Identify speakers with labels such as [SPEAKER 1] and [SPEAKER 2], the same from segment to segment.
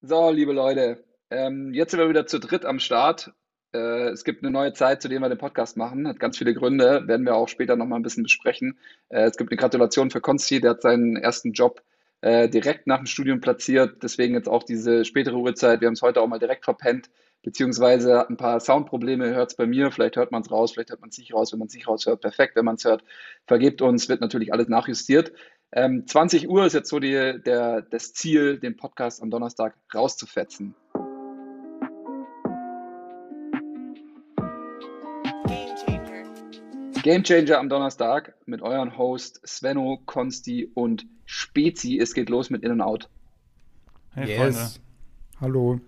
[SPEAKER 1] So, liebe Leute, ähm, jetzt sind wir wieder zu dritt am Start. Äh, es gibt eine neue Zeit, zu der wir den Podcast machen. Hat ganz viele Gründe, werden wir auch später nochmal ein bisschen besprechen. Äh, es gibt eine Gratulation für Konsti, der hat seinen ersten Job äh, direkt nach dem Studium platziert. Deswegen jetzt auch diese spätere Uhrzeit. Wir haben es heute auch mal direkt verpennt, beziehungsweise hat ein paar Soundprobleme, hört es bei mir. Vielleicht hört man es raus, vielleicht hört man es nicht raus. Wenn man es nicht raushört, perfekt. Wenn man es hört, vergebt uns, wird natürlich alles nachjustiert. Ähm, 20 Uhr ist jetzt so die, der, das Ziel, den Podcast am Donnerstag rauszufetzen. Game Changer am Donnerstag mit euren Host Svenno, Konsti und Spezi. Es geht los mit In und Out.
[SPEAKER 2] Hey, yes. Freunde.
[SPEAKER 3] Hallo.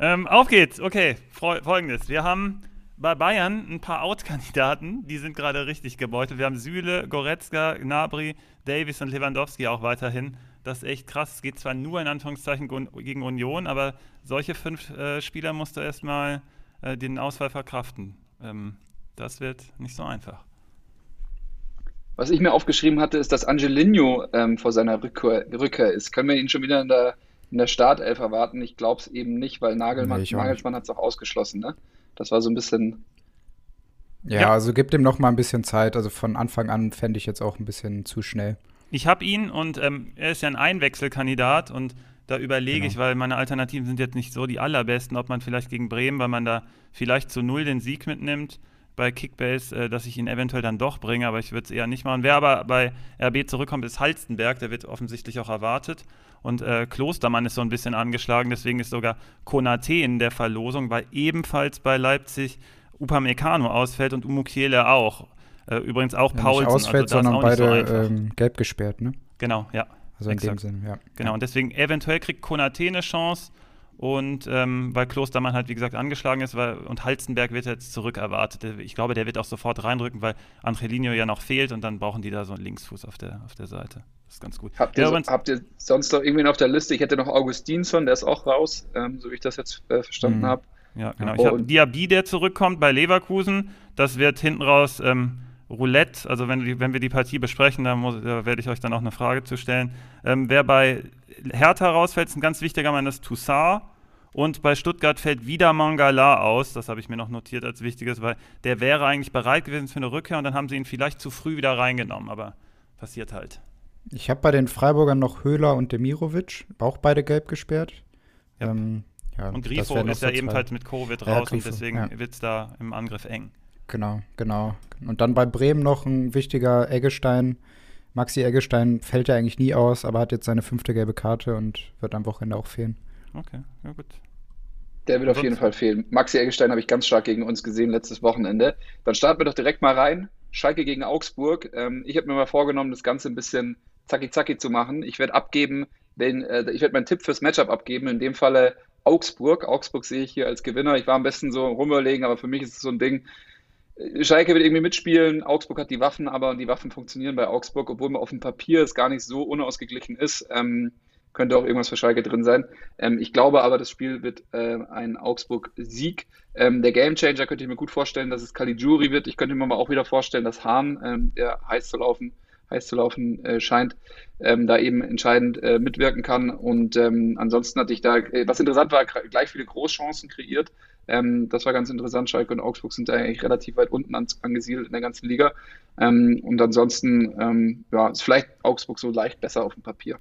[SPEAKER 2] Ähm, auf geht's. Okay, folgendes. Wir haben bei Bayern ein paar Out-Kandidaten, die sind gerade richtig gebeutelt. Wir haben Süle, Goretzka, Gnabry, Davis und Lewandowski auch weiterhin. Das ist echt krass. Es geht zwar nur in Anführungszeichen gegen Union, aber solche fünf äh, Spieler musst du erstmal äh, den Ausfall verkraften. Ähm, das wird nicht so einfach.
[SPEAKER 1] Was ich mir aufgeschrieben hatte, ist, dass Angelino ähm, vor seiner Rückkehr, Rückkehr, ist. Können wir ihn schon wieder in der, in der Startelf erwarten? Ich glaube es eben nicht, weil Nagelmann, nee, Nagelsmann hat es auch ausgeschlossen. Ne? Das war so ein bisschen.
[SPEAKER 3] Ja, ja. also gibt ihm noch mal ein bisschen Zeit. Also von Anfang an fände ich jetzt auch ein bisschen zu schnell.
[SPEAKER 2] Ich habe ihn und ähm, er ist ja ein Einwechselkandidat und da überlege genau. ich, weil meine Alternativen sind jetzt nicht so die allerbesten, ob man vielleicht gegen Bremen, weil man da vielleicht zu null den Sieg mitnimmt bei Kickbase, äh, dass ich ihn eventuell dann doch bringe, aber ich würde es eher nicht machen. Wer aber bei RB zurückkommt, ist Halstenberg, der wird offensichtlich auch erwartet. Und äh, Klostermann ist so ein bisschen angeschlagen, deswegen ist sogar Konate in der Verlosung, weil ebenfalls bei Leipzig Upamecano ausfällt und Umukiele auch. Äh, übrigens auch ja, Paulsen.
[SPEAKER 3] Nicht ausfällt, also sondern beide so ähm, gelb gesperrt, ne?
[SPEAKER 2] Genau, ja.
[SPEAKER 3] Also in Exakt. dem Sinne, ja.
[SPEAKER 2] Genau, und deswegen eventuell kriegt Konate eine Chance und ähm, weil Klostermann halt, wie gesagt, angeschlagen ist weil, und Halzenberg wird jetzt zurück erwartet. Ich glaube, der wird auch sofort reindrücken, weil Angelino ja noch fehlt und dann brauchen die da so einen Linksfuß auf der, auf der Seite. Ist ganz gut.
[SPEAKER 1] Habt ihr, ja, so, habt ihr sonst noch irgendwen auf der Liste? Ich hätte noch Augustinsson, der ist auch raus, ähm, so wie ich das jetzt äh, verstanden mhm. habe.
[SPEAKER 2] Ja, genau. Ich habe Diaby, der zurückkommt bei Leverkusen. Das wird hinten raus ähm, Roulette. Also, wenn, wenn wir die Partie besprechen, da, da werde ich euch dann auch eine Frage zu stellen. Ähm, wer bei Hertha rausfällt, ist ein ganz wichtiger Mann, das ist Toussaint. Und bei Stuttgart fällt wieder Mangala aus. Das habe ich mir noch notiert als wichtiges, weil der wäre eigentlich bereit gewesen für eine Rückkehr und dann haben sie ihn vielleicht zu früh wieder reingenommen. Aber passiert halt.
[SPEAKER 3] Ich habe bei den Freiburgern noch Höhler und Demirovic, auch beide gelb gesperrt.
[SPEAKER 2] Ja. Ähm, ja, und Grifo ist ja ebenfalls mit Covid raus Grifo, und deswegen ja. wird es da im Angriff eng.
[SPEAKER 3] Genau, genau. Und dann bei Bremen noch ein wichtiger Eggestein. Maxi Eggestein fällt ja eigentlich nie aus, aber hat jetzt seine fünfte gelbe Karte und wird am Wochenende auch fehlen.
[SPEAKER 2] Okay, ja gut.
[SPEAKER 1] Der wird auf jeden Fall fehlen. Maxi Eggestein habe ich ganz stark gegen uns gesehen letztes Wochenende. Dann starten wir doch direkt mal rein. Schalke gegen Augsburg. Ähm, ich habe mir mal vorgenommen, das Ganze ein bisschen zacki zacki zu machen. Ich werde abgeben, wenn, äh, ich werde meinen Tipp fürs Matchup abgeben. In dem Falle Augsburg. Augsburg sehe ich hier als Gewinner. Ich war am besten so rumüberlegen, aber für mich ist es so ein Ding. Schalke wird irgendwie mitspielen. Augsburg hat die Waffen, aber die Waffen funktionieren bei Augsburg, obwohl man auf dem Papier es gar nicht so unausgeglichen ist. Ähm, könnte auch irgendwas für Schalke drin sein. Ähm, ich glaube aber, das Spiel wird äh, ein Augsburg-Sieg. Ähm, der Gamechanger könnte ich mir gut vorstellen, dass es Caligiuri wird. Ich könnte mir aber auch wieder vorstellen, dass Hahn, ähm, der heiß zu laufen, heiß zu laufen äh, scheint, ähm, da eben entscheidend äh, mitwirken kann. Und ähm, ansonsten hatte ich da, äh, was interessant war, gleich viele Großchancen kreiert. Ähm, das war ganz interessant. Schalke und Augsburg sind da eigentlich relativ weit unten an, angesiedelt in der ganzen Liga. Ähm, und ansonsten ähm, ja, ist vielleicht Augsburg so leicht besser auf dem Papier.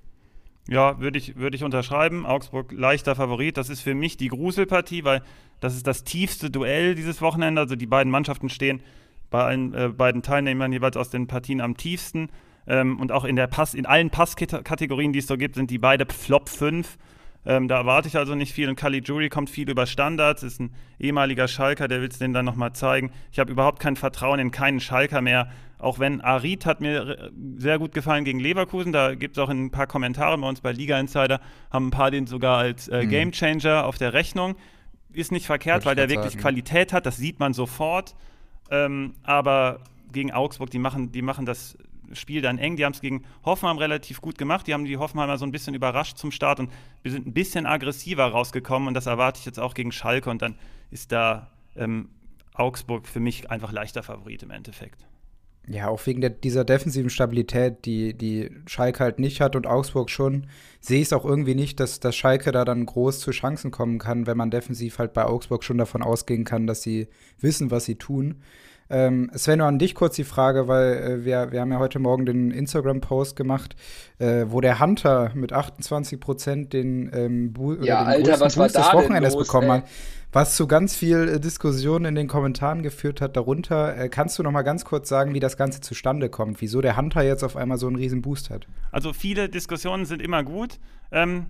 [SPEAKER 2] Ja, würde ich, würd ich unterschreiben. Augsburg leichter Favorit. Das ist für mich die Gruselpartie, weil das ist das tiefste Duell dieses Wochenende. Also die beiden Mannschaften stehen bei allen äh, beiden Teilnehmern jeweils aus den Partien am tiefsten. Ähm, und auch in, der Pass, in allen Passkategorien, die es so gibt, sind die beide Flop 5. Ähm, da erwarte ich also nicht viel. Und Caligiuri kommt viel über Standards, ist ein ehemaliger Schalker, der will es denen dann nochmal zeigen. Ich habe überhaupt kein Vertrauen in keinen Schalker mehr. Auch wenn Arid hat mir sehr gut gefallen gegen Leverkusen. Da gibt es auch ein paar Kommentare bei uns bei Liga Insider, haben ein paar den sogar als äh, mhm. Gamechanger auf der Rechnung. Ist nicht verkehrt, weil der wirklich sagen. Qualität hat, das sieht man sofort. Ähm, aber gegen Augsburg, die machen, die machen das Spiel dann eng. Die haben es gegen Hoffenheim relativ gut gemacht. Die haben die Hoffenheimer so ein bisschen überrascht zum Start und wir sind ein bisschen aggressiver rausgekommen und das erwarte ich jetzt auch gegen Schalke und dann ist da ähm, Augsburg für mich einfach leichter Favorit im Endeffekt.
[SPEAKER 3] Ja, auch wegen der, dieser defensiven Stabilität, die, die Schalke halt nicht hat und Augsburg schon, sehe ich es auch irgendwie nicht, dass, dass Schalke da dann groß zu Chancen kommen kann, wenn man defensiv halt bei Augsburg schon davon ausgehen kann, dass sie wissen, was sie tun. Ähm, Sven, an dich kurz die Frage, weil äh, wir, wir haben ja heute Morgen den Instagram-Post gemacht, äh, wo der Hunter mit 28 Prozent den, ähm,
[SPEAKER 1] ja, den Alter, was
[SPEAKER 3] Boost
[SPEAKER 1] des
[SPEAKER 3] Wochenendes
[SPEAKER 1] los,
[SPEAKER 3] bekommen
[SPEAKER 1] ey?
[SPEAKER 3] hat, was zu ganz viel äh, Diskussion in den Kommentaren geführt hat darunter. Äh, kannst du noch mal ganz kurz sagen, wie das Ganze zustande kommt, wieso der Hunter jetzt auf einmal so einen riesen Boost hat?
[SPEAKER 2] Also viele Diskussionen sind immer gut. Ähm,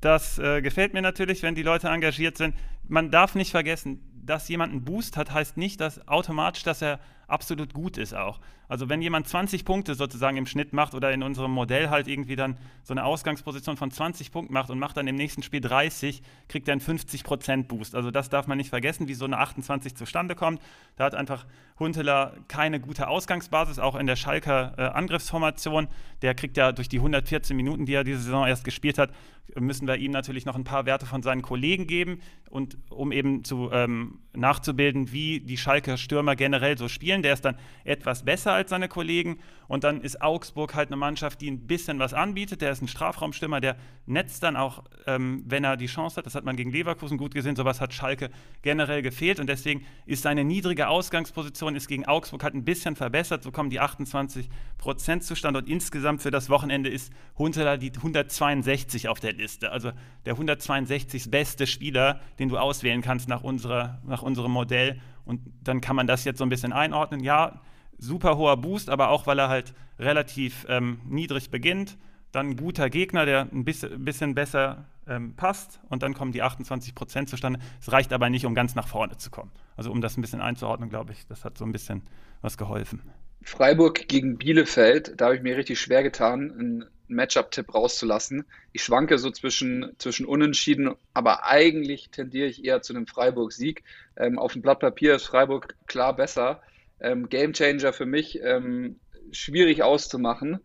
[SPEAKER 2] das äh, gefällt mir natürlich, wenn die Leute engagiert sind. Man darf nicht vergessen, dass jemand einen Boost hat, heißt nicht, dass automatisch, dass er absolut gut ist auch. Also wenn jemand 20 Punkte sozusagen im Schnitt macht oder in unserem Modell halt irgendwie dann so eine Ausgangsposition von 20 Punkten macht und macht dann im nächsten Spiel 30, kriegt er einen 50% Boost. Also das darf man nicht vergessen, wie so eine 28 zustande kommt. Da hat einfach Hunteler keine gute Ausgangsbasis, auch in der Schalker äh, Angriffsformation. Der kriegt ja durch die 114 Minuten, die er diese Saison erst gespielt hat, müssen wir ihm natürlich noch ein paar Werte von seinen Kollegen geben und um eben zu ähm, nachzubilden, wie die Schalker Stürmer generell so spielen. Der ist dann etwas besser als seine Kollegen und dann ist Augsburg halt eine Mannschaft, die ein bisschen was anbietet. Der ist ein Strafraumstürmer, der netzt dann auch, ähm, wenn er die Chance hat. Das hat man gegen Leverkusen gut gesehen. Sowas hat Schalke generell gefehlt und deswegen ist seine niedrige Ausgangsposition ist gegen Augsburg halt ein bisschen verbessert. So kommen die 28 Prozent zustande und insgesamt für das Wochenende ist Huntelaar die 162 auf der Liste. Also der 162. beste Spieler, den du auswählen kannst nach, unserer, nach unserem Modell. Und dann kann man das jetzt so ein bisschen einordnen. Ja, super hoher Boost, aber auch weil er halt relativ ähm, niedrig beginnt. Dann ein guter Gegner, der ein bisschen, bisschen besser ähm, passt und dann kommen die 28 Prozent zustande. Es reicht aber nicht, um ganz nach vorne zu kommen. Also um das ein bisschen einzuordnen, glaube ich, das hat so ein bisschen was geholfen.
[SPEAKER 1] Freiburg gegen Bielefeld, da habe ich mir richtig schwer getan, einen Matchup-Tipp rauszulassen. Ich schwanke so zwischen, zwischen Unentschieden, aber eigentlich tendiere ich eher zu einem Freiburg-Sieg. Ähm, auf dem Blatt Papier ist Freiburg klar besser. Ähm, Gamechanger für mich, ähm, schwierig auszumachen.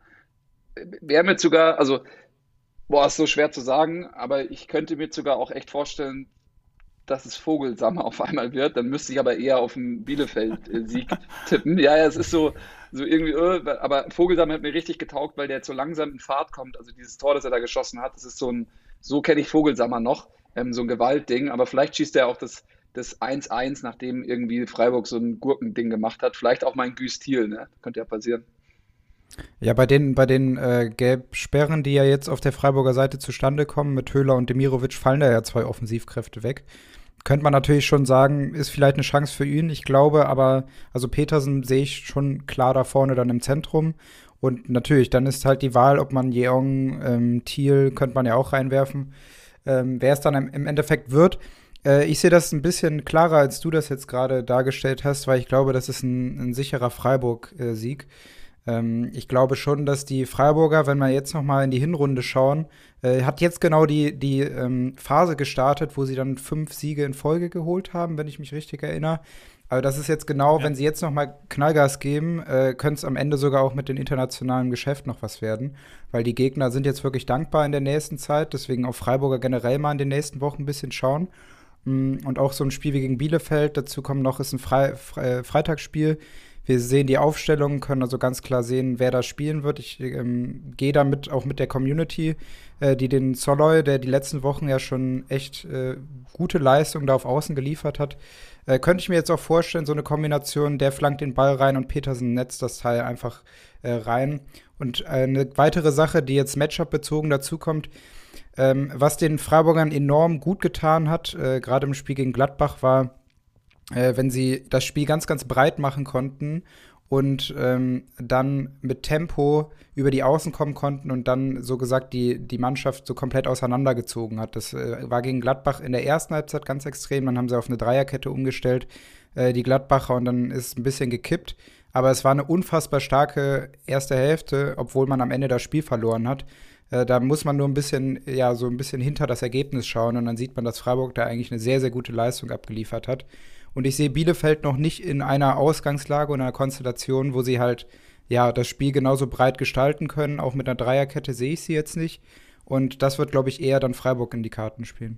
[SPEAKER 1] Wäre mir sogar, also, boah, ist so schwer zu sagen, aber ich könnte mir sogar auch echt vorstellen, dass es Vogelsammer auf einmal wird. Dann müsste ich aber eher auf einen Bielefeld-Sieg tippen. Ja, ja, es ist so, so irgendwie, äh, aber Vogelsammer hat mir richtig getaugt, weil der jetzt so langsam in Fahrt kommt. Also dieses Tor, das er da geschossen hat, das ist so ein, so kenne ich Vogelsammer noch, ähm, so ein Gewaltding. Aber vielleicht schießt er auch das, das 1-1, nachdem irgendwie Freiburg so ein Gurkending gemacht hat. Vielleicht auch mal ein Güstil, ne? Könnte ja passieren.
[SPEAKER 3] Ja, bei den, bei den äh, Gelbsperren, die ja jetzt auf der Freiburger Seite zustande kommen, mit Höhler und Demirovic, fallen da ja zwei Offensivkräfte weg. Könnte man natürlich schon sagen, ist vielleicht eine Chance für ihn. Ich glaube aber, also Petersen sehe ich schon klar da vorne dann im Zentrum. Und natürlich, dann ist halt die Wahl, ob man Jeong, ähm, Thiel, könnte man ja auch reinwerfen, ähm, wer es dann im, Endeffekt wird. Äh, ich sehe das ein bisschen klarer, als du das jetzt gerade dargestellt hast, weil ich glaube, das ist ein, ein sicherer Freiburg-Sieg. Ähm, ich glaube schon, dass die Freiburger, wenn wir jetzt noch mal in die Hinrunde schauen, äh, hat jetzt genau die, die ähm, Phase gestartet, wo sie dann fünf Siege in Folge geholt haben, wenn ich mich richtig erinnere. Aber das ist jetzt genau, ja. wenn sie jetzt noch mal Knallgas geben, äh, könnte es am Ende sogar auch mit dem internationalen Geschäft noch was werden. Weil die Gegner sind jetzt wirklich dankbar in der nächsten Zeit. Deswegen auf Freiburger generell mal in den nächsten Wochen ein bisschen schauen. Mm, und auch so ein Spiel wie gegen Bielefeld. Dazu kommt noch, ist ein Fre Fre Freitagsspiel. Wir sehen die Aufstellung, können also ganz klar sehen, wer da spielen wird. Ich ähm, gehe damit auch mit der Community, äh, die den Soloy, der die letzten Wochen ja schon echt äh, gute Leistung da auf Außen geliefert hat, äh, könnte ich mir jetzt auch vorstellen, so eine Kombination, der flankt den Ball rein und Petersen netzt das Teil einfach äh, rein. Und eine weitere Sache, die jetzt Matchup bezogen dazu kommt, ähm, was den Freiburgern enorm gut getan hat, äh, gerade im Spiel gegen Gladbach, war, äh, wenn sie das Spiel ganz, ganz breit machen konnten und ähm, dann mit Tempo über die Außen kommen konnten und dann so gesagt die, die Mannschaft so komplett auseinandergezogen hat. Das äh, war gegen Gladbach in der ersten Halbzeit ganz extrem. Dann haben sie auf eine Dreierkette umgestellt, äh, die Gladbacher, und dann ist ein bisschen gekippt. Aber es war eine unfassbar starke erste Hälfte, obwohl man am Ende das Spiel verloren hat. Äh, da muss man nur ein bisschen, ja, so ein bisschen hinter das Ergebnis schauen und dann sieht man, dass Freiburg da eigentlich eine sehr, sehr gute Leistung abgeliefert hat. Und ich sehe Bielefeld noch nicht in einer Ausgangslage und einer Konstellation, wo sie halt ja das Spiel genauso breit gestalten können. Auch mit einer Dreierkette sehe ich sie jetzt nicht. Und das wird, glaube ich, eher dann Freiburg in die Karten spielen.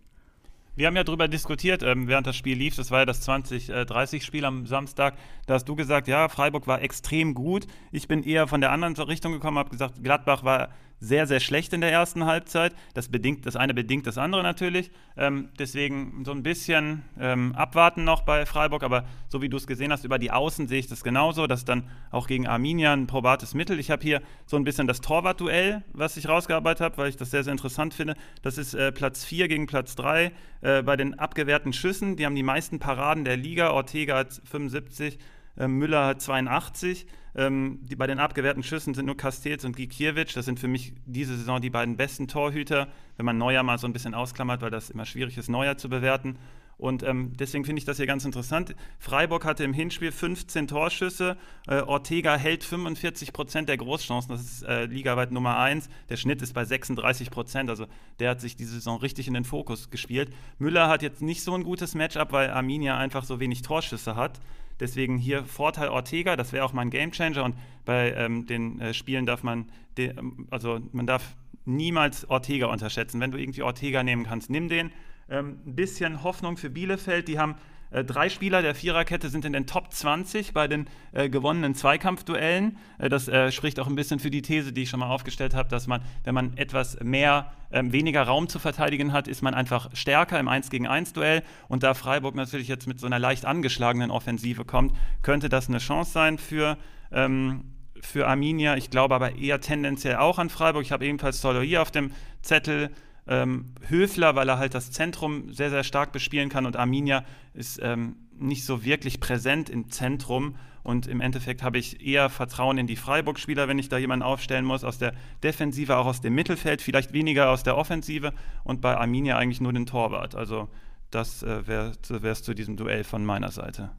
[SPEAKER 2] Wir haben ja darüber diskutiert, ähm, während das Spiel lief. Das war ja das 20-30-Spiel am Samstag. Da hast du gesagt, ja, Freiburg war extrem gut. Ich bin eher von der anderen Richtung gekommen, habe gesagt, Gladbach war sehr, sehr schlecht in der ersten Halbzeit. Das, bedingt, das eine bedingt das andere natürlich. Ähm, deswegen so ein bisschen ähm, abwarten noch bei Freiburg. Aber so wie du es gesehen hast, über die Außen sehe ich das genauso. Das ist dann auch gegen Arminia ein probates Mittel. Ich habe hier so ein bisschen das Torwartduell, was ich rausgearbeitet habe, weil ich das sehr, sehr interessant finde. Das ist äh, Platz 4 gegen Platz 3 äh, bei den abgewehrten Schüssen. Die haben die meisten Paraden der Liga. Ortega hat 75. Äh, Müller hat 82. Ähm, die, bei den abgewehrten Schüssen sind nur Castells und Gikiewicz. Das sind für mich diese Saison die beiden besten Torhüter, wenn man Neuer mal so ein bisschen ausklammert, weil das immer schwierig ist, Neuer zu bewerten. Und ähm, deswegen finde ich das hier ganz interessant. Freiburg hatte im Hinspiel 15 Torschüsse. Äh, Ortega hält 45 Prozent der Großchancen. Das ist äh, ligaweit Nummer 1. Der Schnitt ist bei 36 Prozent. Also der hat sich diese Saison richtig in den Fokus gespielt. Müller hat jetzt nicht so ein gutes Matchup, weil Arminia einfach so wenig Torschüsse hat. Deswegen hier Vorteil Ortega, das wäre auch mein Gamechanger. Und bei ähm, den äh, Spielen darf man, de, also man darf niemals Ortega unterschätzen. Wenn du irgendwie Ortega nehmen kannst, nimm den. Ähm, ein bisschen Hoffnung für Bielefeld. Die haben äh, drei Spieler der Viererkette sind in den Top 20 bei den äh, gewonnenen Zweikampfduellen. Äh, das äh, spricht auch ein bisschen für die These, die ich schon mal aufgestellt habe, dass man, wenn man etwas mehr, ähm, weniger Raum zu verteidigen hat, ist man einfach stärker im 1 gegen 1 Duell. Und da Freiburg natürlich jetzt mit so einer leicht angeschlagenen Offensive kommt, könnte das eine Chance sein für. Ähm, für Arminia, ich glaube aber eher tendenziell auch an Freiburg. Ich habe ebenfalls Solo hier auf dem Zettel. Ähm, Höfler, weil er halt das Zentrum sehr, sehr stark bespielen kann und Arminia ist ähm, nicht so wirklich präsent im Zentrum. Und im Endeffekt habe ich eher Vertrauen in die Freiburg-Spieler, wenn ich da jemanden aufstellen muss, aus der Defensive, auch aus dem Mittelfeld, vielleicht weniger aus der Offensive und bei Arminia eigentlich nur den Torwart. Also das äh, wäre es zu diesem Duell von meiner Seite.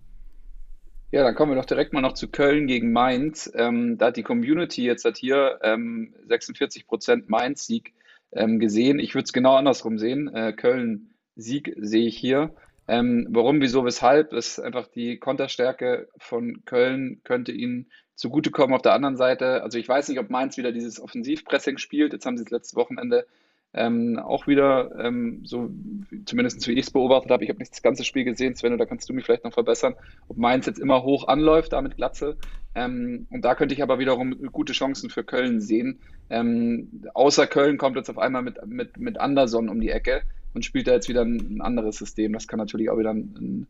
[SPEAKER 1] Ja, dann kommen wir doch direkt mal noch zu Köln gegen Mainz. Ähm, da hat die Community jetzt hat hier ähm, 46% Mainz-Sieg ähm, gesehen. Ich würde es genau andersrum sehen. Äh, Köln-Sieg sehe ich hier. Ähm, warum, wieso, weshalb? Das ist einfach die Konterstärke von Köln könnte ihnen zugutekommen auf der anderen Seite. Also ich weiß nicht, ob Mainz wieder dieses Offensivpressing spielt. Jetzt haben sie das letzte Wochenende ähm, auch wieder, ähm, so zumindest wie ich es beobachtet habe, ich habe nicht das ganze Spiel gesehen, Sven, da kannst du mich vielleicht noch verbessern, ob Mainz jetzt immer hoch anläuft, da mit Glatze. Ähm, und da könnte ich aber wiederum gute Chancen für Köln sehen. Ähm, außer Köln kommt jetzt auf einmal mit, mit, mit Anderson um die Ecke und spielt da jetzt wieder ein, ein anderes System. Das kann natürlich auch wieder ein,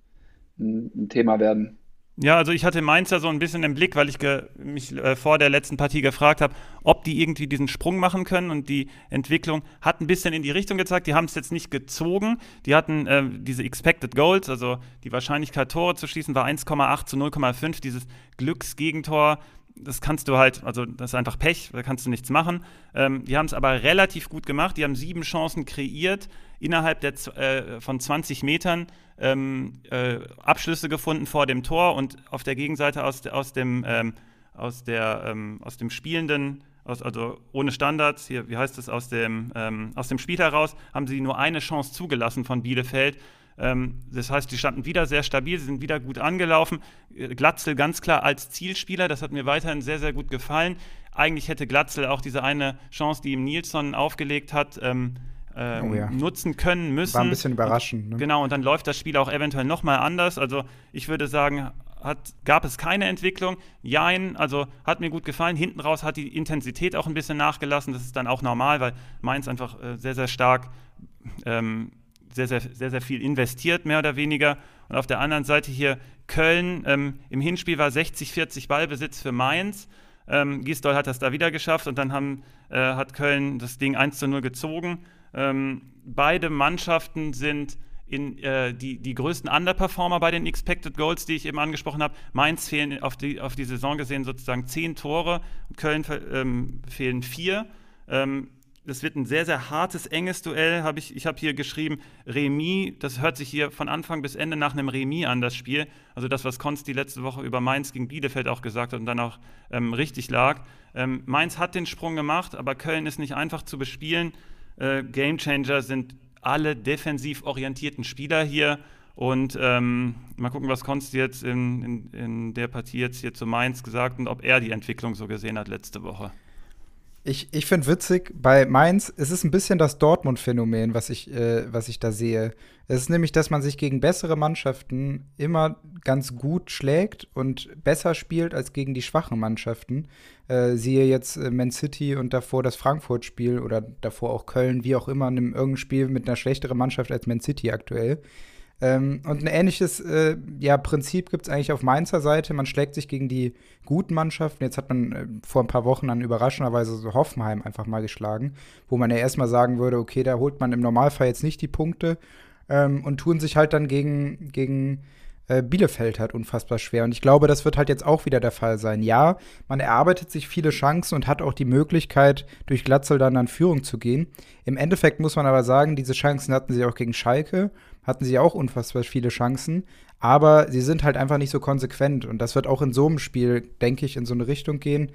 [SPEAKER 1] ein, ein Thema werden.
[SPEAKER 2] Ja, also ich hatte Mainz ja so ein bisschen im Blick, weil ich mich äh, vor der letzten Partie gefragt habe, ob die irgendwie diesen Sprung machen können und die Entwicklung hat ein bisschen in die Richtung gezeigt. Die haben es jetzt nicht gezogen. Die hatten äh, diese Expected Goals, also die Wahrscheinlichkeit Tore zu schießen war 1,8 zu 0,5. Dieses Glücksgegentor das kannst du halt, also das ist einfach Pech, da kannst du nichts machen. Ähm, die haben es aber relativ gut gemacht. Die haben sieben Chancen kreiert, innerhalb der, äh, von 20 Metern ähm, äh, Abschlüsse gefunden vor dem Tor und auf der Gegenseite aus, aus, dem, ähm, aus, der, ähm, aus dem Spielenden, aus, also ohne Standards, hier, wie heißt es, aus dem, ähm, aus dem Spiel heraus, haben sie nur eine Chance zugelassen von Bielefeld. Ähm, das heißt, die standen wieder sehr stabil, sie sind wieder gut angelaufen. Äh, Glatzel ganz klar als Zielspieler, das hat mir weiterhin sehr, sehr gut gefallen. Eigentlich hätte Glatzel auch diese eine Chance, die ihm Nilsson aufgelegt hat, ähm, ähm, oh ja. nutzen können müssen. War
[SPEAKER 3] ein bisschen überraschend.
[SPEAKER 2] Ne? Genau, und dann läuft das Spiel auch eventuell nochmal anders. Also ich würde sagen, hat, gab es keine Entwicklung. Jein, also hat mir gut gefallen. Hinten raus hat die Intensität auch ein bisschen nachgelassen. Das ist dann auch normal, weil Mainz einfach äh, sehr, sehr stark ähm, sehr, sehr, sehr, sehr viel investiert, mehr oder weniger. Und auf der anderen Seite hier Köln. Ähm, Im Hinspiel war 60-40 Ballbesitz für Mainz. Ähm, Gisdol hat das da wieder geschafft und dann haben, äh, hat Köln das Ding 1 zu 0 gezogen. Ähm, beide Mannschaften sind in, äh, die, die größten Underperformer bei den Expected Goals, die ich eben angesprochen habe. Mainz fehlen auf die, auf die Saison gesehen sozusagen zehn Tore, Köln ähm, fehlen vier. Ähm, das wird ein sehr, sehr hartes, enges Duell. Hab ich ich habe hier geschrieben, Remis, das hört sich hier von Anfang bis Ende nach einem Remis an, das Spiel. Also das, was Konsti letzte Woche über Mainz gegen Bielefeld auch gesagt hat und dann auch ähm, richtig lag. Ähm, Mainz hat den Sprung gemacht, aber Köln ist nicht einfach zu bespielen. Äh, Gamechanger sind alle defensiv orientierten Spieler hier. Und ähm, mal gucken, was Konsti jetzt in, in, in der Partie jetzt hier zu Mainz gesagt und ob er die Entwicklung so gesehen hat letzte Woche.
[SPEAKER 3] Ich, ich finde witzig, bei Mainz, es ist ein bisschen das Dortmund-Phänomen, was, ich, äh, was ich da sehe. Es ist nämlich, dass man sich gegen bessere Mannschaften immer ganz gut schlägt und besser spielt als gegen die schwachen Mannschaften. Äh, siehe jetzt äh, Man City und davor das Frankfurt-Spiel oder davor auch Köln, wie auch immer, in irgendeinem Spiel mit einer schlechteren Mannschaft als Man City aktuell. Ähm, und ein ähnliches äh, ja, Prinzip gibt es eigentlich auf Mainzer Seite. Man schlägt sich gegen die guten Mannschaften. Jetzt hat man äh, vor ein paar Wochen dann überraschenderweise so Hoffenheim einfach mal geschlagen, wo man ja erstmal sagen würde, okay, da holt man im Normalfall jetzt nicht die Punkte ähm, und tun sich halt dann gegen, gegen äh, Bielefeld halt unfassbar schwer. Und ich glaube, das wird halt jetzt auch wieder der Fall sein. Ja, man erarbeitet sich viele Chancen und hat auch die Möglichkeit, durch Glatzel dann an Führung zu gehen. Im Endeffekt muss man aber sagen, diese Chancen hatten sie auch gegen Schalke, hatten sie auch unfassbar viele Chancen, aber sie sind halt einfach nicht so konsequent. Und das wird auch in so einem Spiel, denke ich, in so eine Richtung gehen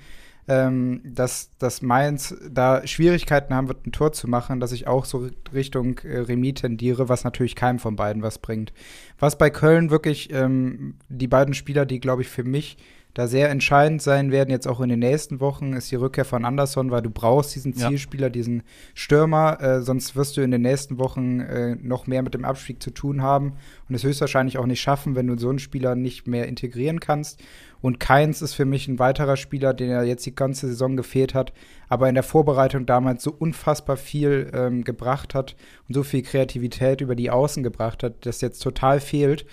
[SPEAKER 3] ähm, dass, dass Mainz da Schwierigkeiten haben wird, ein Tor zu machen, dass ich auch so Richtung äh, Remis tendiere, was natürlich keinem von beiden was bringt. Was bei Köln wirklich ähm, die beiden Spieler, die, glaube ich, für mich da sehr entscheidend sein werden, jetzt auch in den nächsten Wochen, ist die Rückkehr von Anderson, weil du brauchst diesen Zielspieler, ja. diesen Stürmer, äh, sonst wirst du in den nächsten Wochen äh, noch mehr mit dem Abstieg zu tun haben und es höchstwahrscheinlich auch nicht schaffen, wenn du so einen Spieler nicht mehr integrieren kannst. Und Keins ist für mich ein weiterer Spieler, den er jetzt die ganze Saison gefehlt hat, aber in der Vorbereitung damals so unfassbar viel ähm, gebracht hat und so viel Kreativität über die Außen gebracht hat, das jetzt total fehlt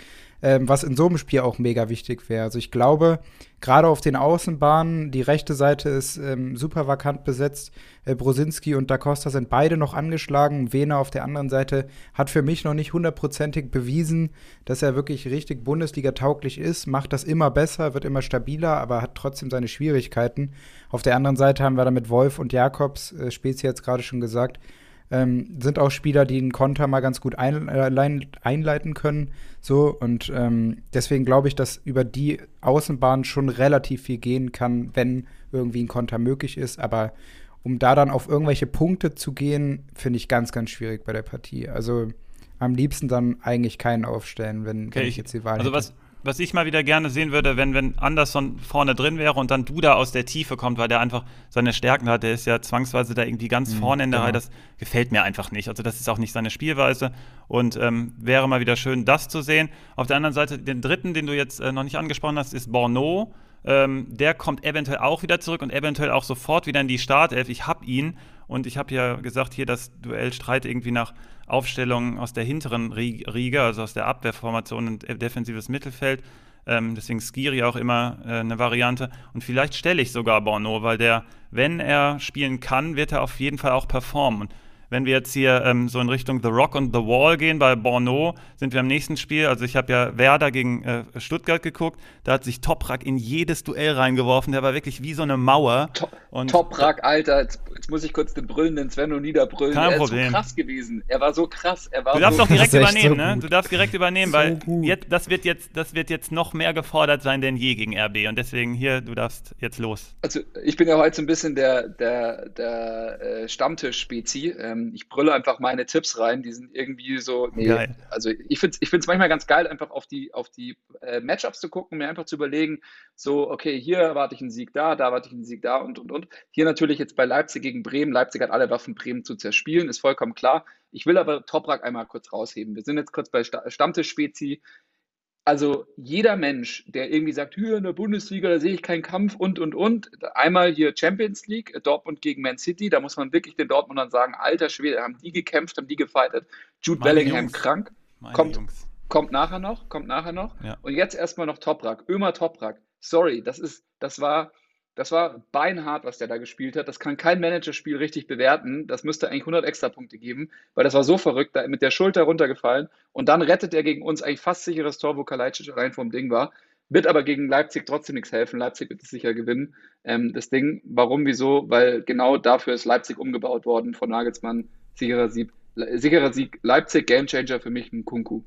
[SPEAKER 3] ähm, was in so einem Spiel auch mega wichtig wäre. Also ich glaube, gerade auf den Außenbahnen, die rechte Seite ist ähm, super vakant besetzt. Äh, Brosinski und Da Costa sind beide noch angeschlagen. Wehner auf der anderen Seite hat für mich noch nicht hundertprozentig bewiesen, dass er wirklich richtig Bundesliga-tauglich ist. Macht das immer besser, wird immer stabiler, aber hat trotzdem seine Schwierigkeiten. Auf der anderen Seite haben wir da mit Wolf und Jakobs, äh, Spezi jetzt gerade schon gesagt, ähm, sind auch Spieler, die einen Konter mal ganz gut ein, äh, einleiten können. So, und ähm, deswegen glaube ich, dass über die Außenbahn schon relativ viel gehen kann, wenn irgendwie ein Konter möglich ist. Aber um da dann auf irgendwelche Punkte zu gehen, finde ich ganz, ganz schwierig bei der Partie. Also am liebsten dann eigentlich keinen aufstellen, wenn,
[SPEAKER 2] okay,
[SPEAKER 3] wenn
[SPEAKER 2] ich jetzt die Wahl also hätte. Was, was ich mal wieder gerne sehen würde, wenn, wenn Anderson vorne drin wäre und dann Duda aus der Tiefe kommt, weil der einfach seine Stärken hat. Der ist ja zwangsweise da irgendwie ganz mhm, vorne in der genau. Reihe. Das gefällt mir einfach nicht. Also, das ist auch nicht seine Spielweise. Und ähm, wäre mal wieder schön, das zu sehen. Auf der anderen Seite, den dritten, den du jetzt äh, noch nicht angesprochen hast, ist Borneau. Ähm, der kommt eventuell auch wieder zurück und eventuell auch sofort wieder in die Startelf. Ich habe ihn und ich habe ja gesagt, hier das Duell Streit irgendwie nach Aufstellung aus der hinteren Riege, also aus der Abwehrformation und defensives Mittelfeld. Ähm, deswegen Skiri auch immer äh, eine Variante. Und vielleicht stelle ich sogar Borno, weil der, wenn er spielen kann, wird er auf jeden Fall auch performen. Und wenn wir jetzt hier ähm, so in Richtung The Rock und The Wall gehen, bei Borneau sind wir am nächsten Spiel. Also ich habe ja Werder gegen äh, Stuttgart geguckt. Da hat sich Toprak in jedes Duell reingeworfen. Der war wirklich wie so eine Mauer.
[SPEAKER 1] To und Toprak, Alter, jetzt, jetzt, muss ich kurz den brüllenden Sven und niederbrüllen.
[SPEAKER 2] Kein
[SPEAKER 1] er
[SPEAKER 2] Problem.
[SPEAKER 1] ist so krass gewesen. Er war so krass. War
[SPEAKER 2] du darfst so doch direkt übernehmen, so ne? Du darfst direkt übernehmen, so weil jetzt, das, wird jetzt, das wird jetzt noch mehr gefordert sein denn je gegen RB. Und deswegen hier, du darfst jetzt los.
[SPEAKER 1] Also ich bin ja heute so ein bisschen der, der, der äh, Stammtisch-Spezi. Ähm, ähm, ich brülle einfach meine Tipps rein, die sind irgendwie so, nee, geil. also ich finde es ich manchmal ganz geil, einfach auf die, auf die äh, Matchups zu gucken, mir einfach zu überlegen, so, okay, hier erwarte ich einen Sieg da, da erwarte ich einen Sieg da und, und, und. Hier natürlich jetzt bei Leipzig gegen Bremen, Leipzig hat alle Waffen, Bremen zu zerspielen, ist vollkommen klar. Ich will aber Toprak einmal kurz rausheben. Wir sind jetzt kurz bei Stammtisch-Spezi also jeder Mensch, der irgendwie sagt, hier in der Bundesliga, da sehe ich keinen Kampf und, und, und. Einmal hier Champions League, Dortmund gegen Man City, da muss man wirklich den Dortmundern sagen, alter Schwede, haben die gekämpft, haben die gefightet. Jude Meine Bellingham Jungs. krank, kommt, kommt nachher noch, kommt nachher noch. Ja. Und jetzt erstmal noch Toprak, Ömer Toprak. Sorry, das ist, das war, das war beinhart, was der da gespielt hat. Das kann kein Managerspiel richtig bewerten. Das müsste eigentlich 100 Extrapunkte geben, weil das war so verrückt, da mit der Schulter runtergefallen. Und dann rettet er gegen uns eigentlich fast sicheres Tor, wo Kalajdzic allein vom Ding war. Wird aber gegen Leipzig trotzdem nichts helfen. Leipzig wird es sicher gewinnen. Ähm, das Ding, warum, wieso? Weil genau dafür ist Leipzig umgebaut worden von Nagelsmann. Sicherer Sieg, sicherer Sieg. Leipzig, Gamechanger für mich ein Kunku.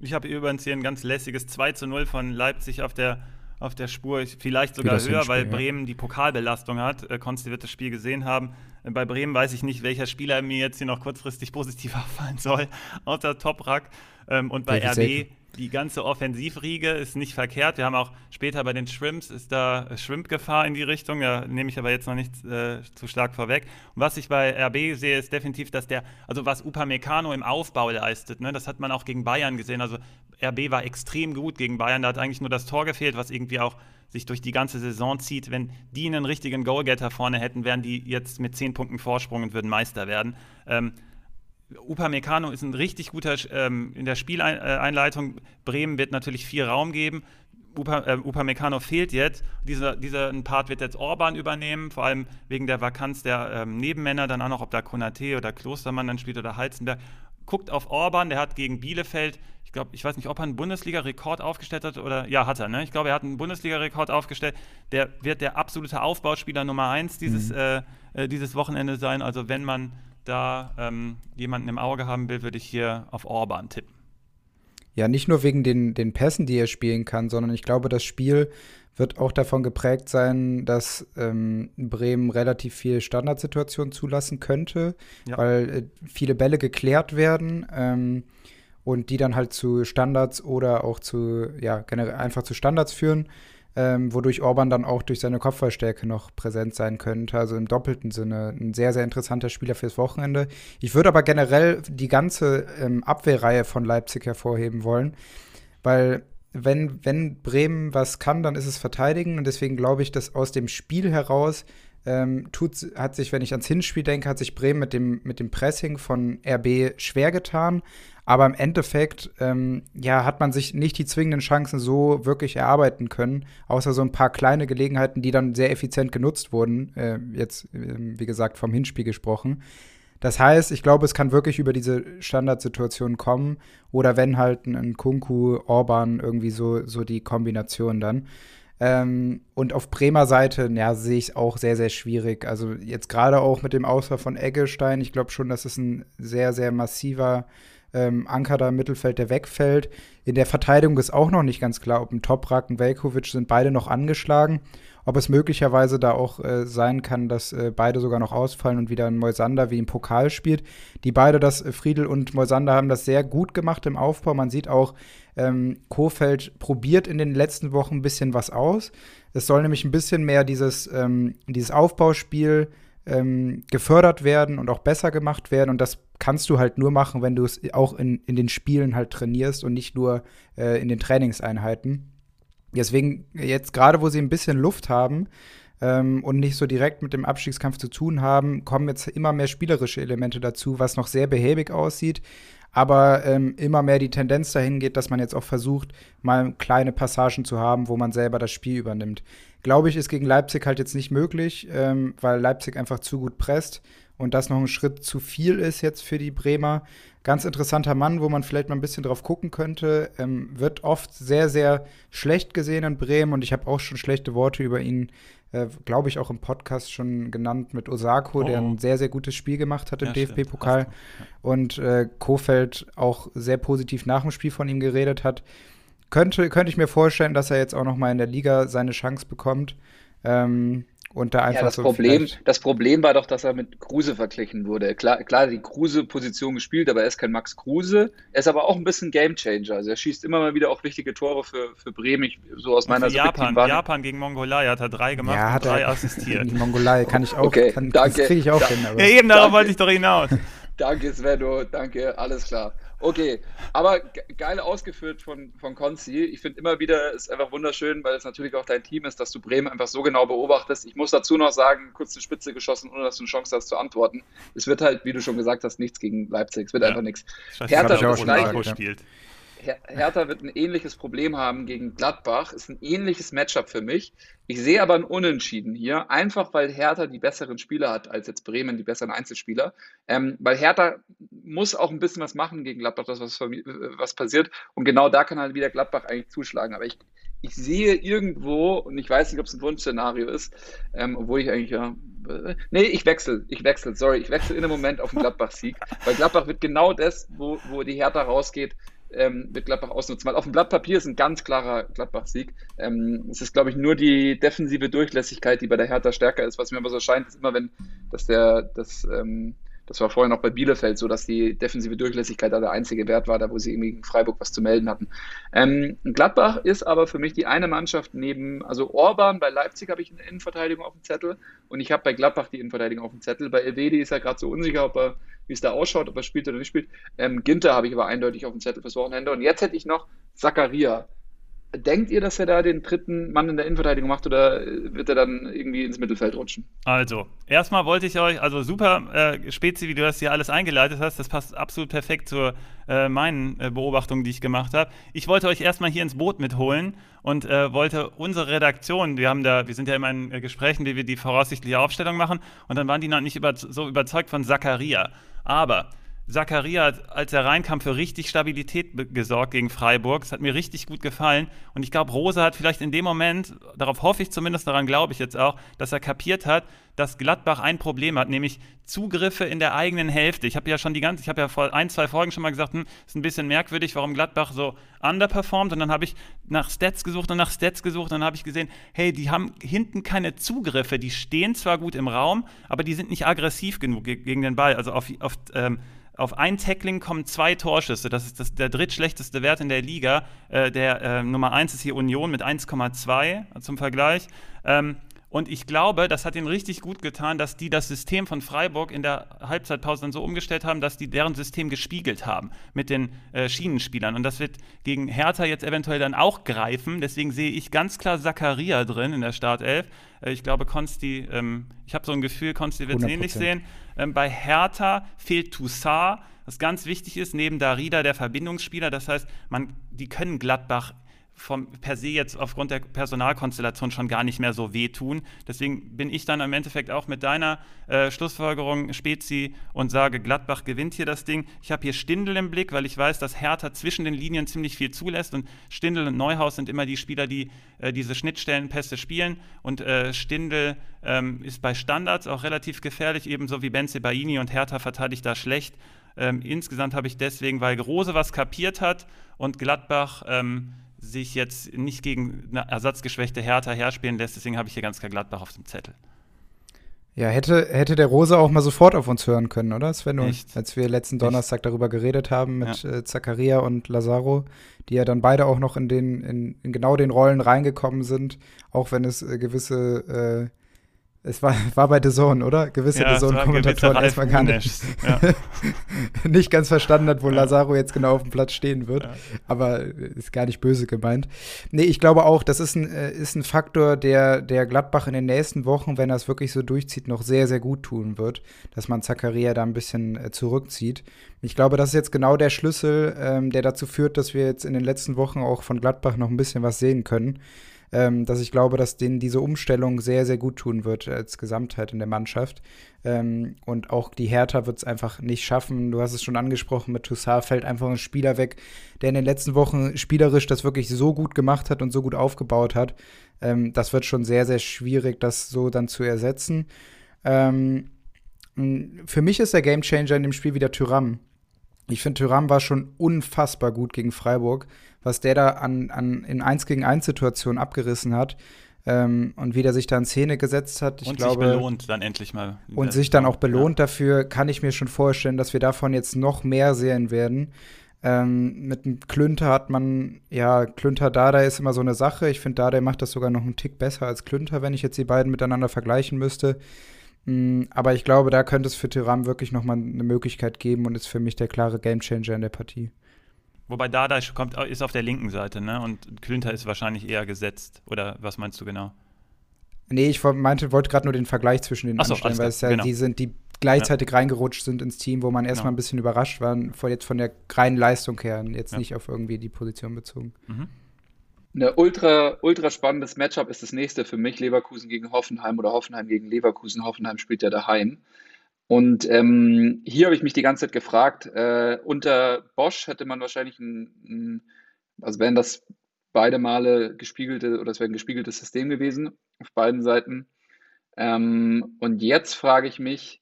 [SPEAKER 2] Ich habe übrigens hier ein ganz lässiges 2 zu 0 von Leipzig auf der auf der Spur, vielleicht sogar höher, weil Bremen die Pokalbelastung hat. Äh, Konsti wird das Spiel gesehen haben. Äh, bei Bremen weiß ich nicht, welcher Spieler mir jetzt hier noch kurzfristig positiv auffallen soll, außer Toprak. Ähm, und bei RB, die ganze Offensivriege ist nicht verkehrt. Wir haben auch später bei den Shrimps ist da Shrimp-Gefahr in die Richtung. Da nehme ich aber jetzt noch nicht äh, zu stark vorweg. Und was ich bei RB sehe, ist definitiv, dass der, also was Upamecano im Aufbau leistet, ne, das hat man auch gegen Bayern gesehen. Also RB war extrem gut gegen Bayern. Da hat eigentlich nur das Tor gefehlt, was irgendwie auch sich durch die ganze Saison zieht. Wenn die einen richtigen Goalgetter vorne hätten, wären die jetzt mit zehn Punkten Vorsprung und würden Meister werden. Ähm, Upamecano ist ein richtig guter ähm, in der Spieleinleitung. Bremen wird natürlich viel Raum geben. Upa, äh, Upamecano fehlt jetzt. Dieser, dieser Part wird jetzt Orban übernehmen, vor allem wegen der Vakanz der ähm, Nebenmänner, dann auch noch, ob da Konate oder Klostermann dann spielt oder Halzenberg. Guckt auf Orban, der hat gegen Bielefeld, ich glaube, ich weiß nicht, ob er einen Bundesliga-Rekord aufgestellt hat oder, ja, hat er, ne? Ich glaube, er hat einen Bundesliga-Rekord aufgestellt. Der wird der absolute Aufbauspieler Nummer eins dieses, mhm. äh, äh dieses Wochenende sein. Also, wenn man da ähm, jemanden im Auge haben will, würde ich hier auf Orban tippen.
[SPEAKER 3] Ja, nicht nur wegen den, den Pässen, die er spielen kann, sondern ich glaube, das Spiel wird auch davon geprägt sein, dass ähm, Bremen relativ viel Standardsituationen zulassen könnte, ja. weil äh, viele Bälle geklärt werden ähm, und die dann halt zu Standards oder auch zu, ja, generell einfach zu Standards führen ähm, wodurch Orban dann auch durch seine Kopfballstärke noch präsent sein könnte. Also im doppelten Sinne ein sehr, sehr interessanter Spieler fürs Wochenende. Ich würde aber generell die ganze ähm, Abwehrreihe von Leipzig hervorheben wollen, weil wenn, wenn Bremen was kann, dann ist es verteidigen und deswegen glaube ich, dass aus dem Spiel heraus ähm, tut, hat sich, wenn ich ans Hinspiel denke, hat sich Bremen mit dem, mit dem Pressing von RB schwer getan. Aber im Endeffekt, ähm, ja, hat man sich nicht die zwingenden Chancen so wirklich erarbeiten können, außer so ein paar kleine Gelegenheiten, die dann sehr effizient genutzt wurden. Äh, jetzt, äh, wie gesagt, vom Hinspiel gesprochen. Das heißt, ich glaube, es kann wirklich über diese Standardsituation kommen. Oder wenn halt ein Kunku, Orban, irgendwie so, so die Kombination dann. Ähm, und auf Bremer Seite, ja, sehe ich es auch sehr, sehr schwierig. Also jetzt gerade auch mit dem Ausfall von Eggestein, ich glaube schon, dass es ein sehr, sehr massiver ähm, Anker da im Mittelfeld, der wegfällt. In der Verteidigung ist auch noch nicht ganz klar, ob ein Toprak und Velkovic sind beide noch angeschlagen. Ob es möglicherweise da auch äh, sein kann, dass äh, beide sogar noch ausfallen und wieder ein Moisander wie im Pokal spielt. Die beide, das äh, Friedel und Moisander, haben das sehr gut gemacht im Aufbau. Man sieht auch, ähm, Kofeld probiert in den letzten Wochen ein bisschen was aus. Es soll nämlich ein bisschen mehr dieses, ähm, dieses Aufbauspiel ähm, gefördert werden und auch besser gemacht werden. Und das kannst du halt nur machen, wenn du es auch in, in den Spielen halt trainierst und nicht nur äh, in den Trainingseinheiten. Deswegen, jetzt gerade, wo sie ein bisschen Luft haben ähm, und nicht so direkt mit dem Abstiegskampf zu tun haben, kommen jetzt immer mehr spielerische Elemente dazu, was noch sehr behäbig aussieht aber ähm, immer mehr die Tendenz dahin geht, dass man jetzt auch versucht, mal kleine Passagen zu haben, wo man selber das Spiel übernimmt. Glaube ich, ist gegen Leipzig halt jetzt nicht möglich, ähm, weil Leipzig einfach zu gut presst und das noch ein Schritt zu viel ist jetzt für die Bremer. Ganz interessanter Mann, wo man vielleicht mal ein bisschen drauf gucken könnte. Ähm, wird oft sehr, sehr schlecht gesehen in Bremen und ich habe auch schon schlechte Worte über ihn äh, glaube ich, auch im Podcast schon genannt mit Osako, oh. der ein sehr, sehr gutes Spiel gemacht hat im ja, DFB-Pokal. Ja. Und äh, Kofeld auch sehr positiv nach dem Spiel von ihm geredet hat. Könnte, könnte ich mir vorstellen, dass er jetzt auch noch mal in der Liga seine Chance bekommt. Ähm, und da einfach
[SPEAKER 1] ja, das
[SPEAKER 3] so
[SPEAKER 1] Problem, das Problem war doch, dass er mit Kruse verglichen wurde. Klar, klar die Kruse-Position gespielt, aber er ist kein Max Kruse. Er ist aber auch ein bisschen Gamechanger. Also er schießt immer mal wieder auch wichtige Tore für, für Bremen, ich, so aus meiner
[SPEAKER 2] Sicht. Japan, Japan gegen Mongolei hat er drei gemacht ja, und drei assistiert.
[SPEAKER 3] Die Mongolei kann ich auch,
[SPEAKER 1] okay,
[SPEAKER 3] kann,
[SPEAKER 1] danke,
[SPEAKER 3] das kriege ich auch
[SPEAKER 1] da,
[SPEAKER 3] hin.
[SPEAKER 2] Aber. Ja, eben darauf wollte ich doch hinaus.
[SPEAKER 1] danke, Svenno, danke, alles klar. Okay, aber geil ausgeführt von, von Konzi. Ich finde immer wieder, ist einfach wunderschön, weil es natürlich auch dein Team ist, dass du Bremen einfach so genau beobachtest. Ich muss dazu noch sagen, kurz die Spitze geschossen, ohne dass du eine Chance hast zu antworten. Es wird halt, wie du schon gesagt hast, nichts gegen Leipzig. Es wird ja. einfach nichts.
[SPEAKER 2] Hertha wird das gleiche
[SPEAKER 1] Hertha wird ein ähnliches Problem haben gegen Gladbach. Ist ein ähnliches Matchup für mich. Ich sehe aber ein Unentschieden hier, einfach weil Hertha die besseren Spieler hat als jetzt Bremen die besseren Einzelspieler. Ähm, weil Hertha muss auch ein bisschen was machen gegen Gladbach, das was, was passiert. Und genau da kann halt wieder Gladbach eigentlich zuschlagen. Aber ich, ich sehe irgendwo, und ich weiß nicht, ob es ein Wunschszenario ist, ähm, obwohl ich eigentlich ja. Äh, nee, ich wechsle, ich wechsle, sorry, ich wechsle in einem Moment auf den Gladbach-Sieg, weil Gladbach wird genau das, wo, wo die Hertha rausgeht, ähm, wird Gladbach ausnutzen. Weil auf dem Blatt Papier ist ein ganz klarer Gladbach-Sieg. Ähm, es ist, glaube ich, nur die defensive Durchlässigkeit, die bei der Hertha stärker ist. Was mir aber so scheint, ist immer, wenn dass der, das, ähm, Das war vorher noch bei Bielefeld so, dass die defensive Durchlässigkeit da der einzige Wert war, da wo sie irgendwie gegen Freiburg was zu melden hatten. Ähm, Gladbach ist aber für mich die eine Mannschaft neben, also Orban bei Leipzig habe ich eine Innenverteidigung auf dem Zettel und ich habe bei Gladbach die Innenverteidigung auf dem Zettel. Bei Elvedi ist er gerade so unsicher, ob er, wie es da ausschaut, ob er spielt oder nicht spielt. Ähm, Ginter habe ich aber eindeutig auf dem Zettel fürs Wochenende und jetzt hätte ich noch Zakaria. Denkt ihr, dass er da den dritten Mann in der Innenverteidigung macht oder wird er dann irgendwie ins Mittelfeld rutschen?
[SPEAKER 2] Also, erstmal wollte ich euch, also super, äh, Spezi, wie du das hier alles eingeleitet hast, das passt absolut perfekt zu äh, meinen äh, Beobachtungen, die ich gemacht habe. Ich wollte euch erstmal hier ins Boot mitholen und äh, wollte unsere Redaktion, wir haben da, wir sind ja immer in äh, Gesprächen, wie wir die voraussichtliche Aufstellung machen, und dann waren die noch nicht über, so überzeugt von Zacharia. Aber Zakaria als er reinkam, für richtig Stabilität gesorgt gegen Freiburg. Es hat mir richtig gut gefallen. Und ich glaube, Rose hat vielleicht in dem Moment, darauf hoffe ich zumindest, daran glaube ich jetzt auch, dass er kapiert hat, dass Gladbach ein Problem hat, nämlich Zugriffe in der eigenen Hälfte. Ich habe ja schon die ganze, ich habe ja vor ein, zwei Folgen schon mal gesagt, hm, ist ein bisschen merkwürdig, warum Gladbach so underperformt. Und dann habe ich nach Stats gesucht und nach Stats gesucht und dann habe ich gesehen, hey, die haben hinten keine Zugriffe. Die stehen zwar gut im Raum, aber die sind nicht aggressiv genug gegen den Ball. Also auf, auf ähm, auf ein Tackling kommen zwei Torschüsse. Das ist das, der drittschlechteste Wert in der Liga. Äh, der äh, Nummer 1 ist hier Union mit 1,2 zum Vergleich. Ähm, und ich glaube, das hat ihnen richtig gut getan, dass die das System von Freiburg in der Halbzeitpause dann so umgestellt haben, dass die deren System gespiegelt haben mit den äh, Schienenspielern. Und das wird gegen Hertha jetzt eventuell dann auch greifen. Deswegen sehe ich ganz klar Zakaria drin in der Startelf. Äh, ich glaube, Konsti, ähm, ich habe so ein Gefühl, Konsti wird es ähnlich sehen. Ähm, bei Hertha fehlt Toussaint, was ganz wichtig ist, neben Darida der Verbindungsspieler. Das heißt, man, die können Gladbach vom, per se jetzt aufgrund der Personalkonstellation schon gar nicht mehr so wehtun. Deswegen bin ich dann im Endeffekt auch mit deiner äh, Schlussfolgerung Spezi und sage, Gladbach gewinnt hier das Ding. Ich habe hier Stindel im Blick, weil ich weiß, dass Hertha zwischen den Linien ziemlich viel zulässt und Stindel und Neuhaus sind immer die Spieler, die äh, diese Schnittstellenpässe spielen und äh, Stindel ähm, ist bei Standards auch relativ gefährlich, ebenso wie Benze Baini und Hertha verteidigt da schlecht. Ähm, insgesamt habe ich deswegen, weil Rose was kapiert hat und Gladbach ähm, sich jetzt nicht gegen eine ersatzgeschwächte Hertha herspielen lässt. Deswegen habe ich hier ganz klar Gladbach auf dem Zettel.
[SPEAKER 3] Ja, hätte, hätte der Rose auch mal sofort auf uns hören können, oder? Sven, Echt? als wir letzten Donnerstag Echt? darüber geredet haben mit ja. äh, Zakaria und Lazaro, die ja dann beide auch noch in den, in, in genau den Rollen reingekommen sind, auch wenn es äh, gewisse äh, es war, war bei The Zone, oder? Gewisse ja, The Zone-Kommentatoren erstmal gar nicht, ja. nicht ganz verstanden hat, wo ja. Lazaro jetzt genau auf dem Platz stehen wird. Ja. Aber ist gar nicht böse gemeint. Nee, ich glaube auch, das ist ein, äh, ist ein Faktor, der, der Gladbach in den nächsten Wochen, wenn er es wirklich so durchzieht, noch sehr, sehr gut tun wird, dass man Zakaria da ein bisschen äh, zurückzieht. Ich glaube, das ist jetzt genau der Schlüssel, ähm, der dazu führt, dass wir jetzt in den letzten Wochen auch von Gladbach noch ein bisschen was sehen können ähm, dass ich glaube, dass denen diese Umstellung sehr, sehr gut tun wird als Gesamtheit in der Mannschaft. Ähm, und auch die Hertha wird es einfach nicht schaffen. Du hast es schon angesprochen, mit Toussaint fällt einfach ein Spieler weg, der in den letzten Wochen spielerisch das wirklich so gut gemacht hat und so gut aufgebaut hat. Ähm, das wird schon sehr, sehr schwierig, das so dann zu ersetzen. Ähm, für mich ist der Gamechanger in dem Spiel wieder Tyram. Ich finde, Tyram war schon unfassbar gut gegen Freiburg was der da an, an in 1 gegen 1 Situationen abgerissen hat. Ähm, und wie der sich da in Szene gesetzt hat. Ich
[SPEAKER 2] und
[SPEAKER 3] glaube,
[SPEAKER 2] sich belohnt dann endlich mal.
[SPEAKER 3] Und sich dann auch belohnt ja. dafür, kann ich mir schon vorstellen, dass wir davon jetzt noch mehr sehen werden. Ähm, mit dem Klünter hat man, ja, Klünter Dada ist immer so eine Sache. Ich finde, Dada macht das sogar noch einen Tick besser als Klünter, wenn ich jetzt die beiden miteinander vergleichen müsste. Mm, aber ich glaube, da könnte es für Tyram wirklich noch mal eine Möglichkeit geben und ist für mich der klare Gamechanger in der Partie.
[SPEAKER 2] Wobei Dada kommt, ist auf der linken Seite, ne? Und Klünter ist wahrscheinlich eher gesetzt. Oder was meinst du genau?
[SPEAKER 3] Nee, ich meinte, wollte gerade nur den Vergleich zwischen den so, anstellen, weil es ja genau. die sind, die gleichzeitig ja. reingerutscht sind ins Team, wo man erstmal genau. ein bisschen überrascht war, von jetzt von der reinen Leistung her, jetzt ja. nicht auf irgendwie die Position bezogen. Mhm.
[SPEAKER 1] Ein ultra, ultra spannendes Matchup ist das nächste für mich, Leverkusen gegen Hoffenheim oder Hoffenheim gegen Leverkusen. Hoffenheim spielt ja daheim. Und ähm, hier habe ich mich die ganze Zeit gefragt, äh, unter Bosch hätte man wahrscheinlich ein, ein, also wären das beide Male gespiegelte oder es wäre ein gespiegeltes System gewesen auf beiden Seiten. Ähm, und jetzt frage ich mich,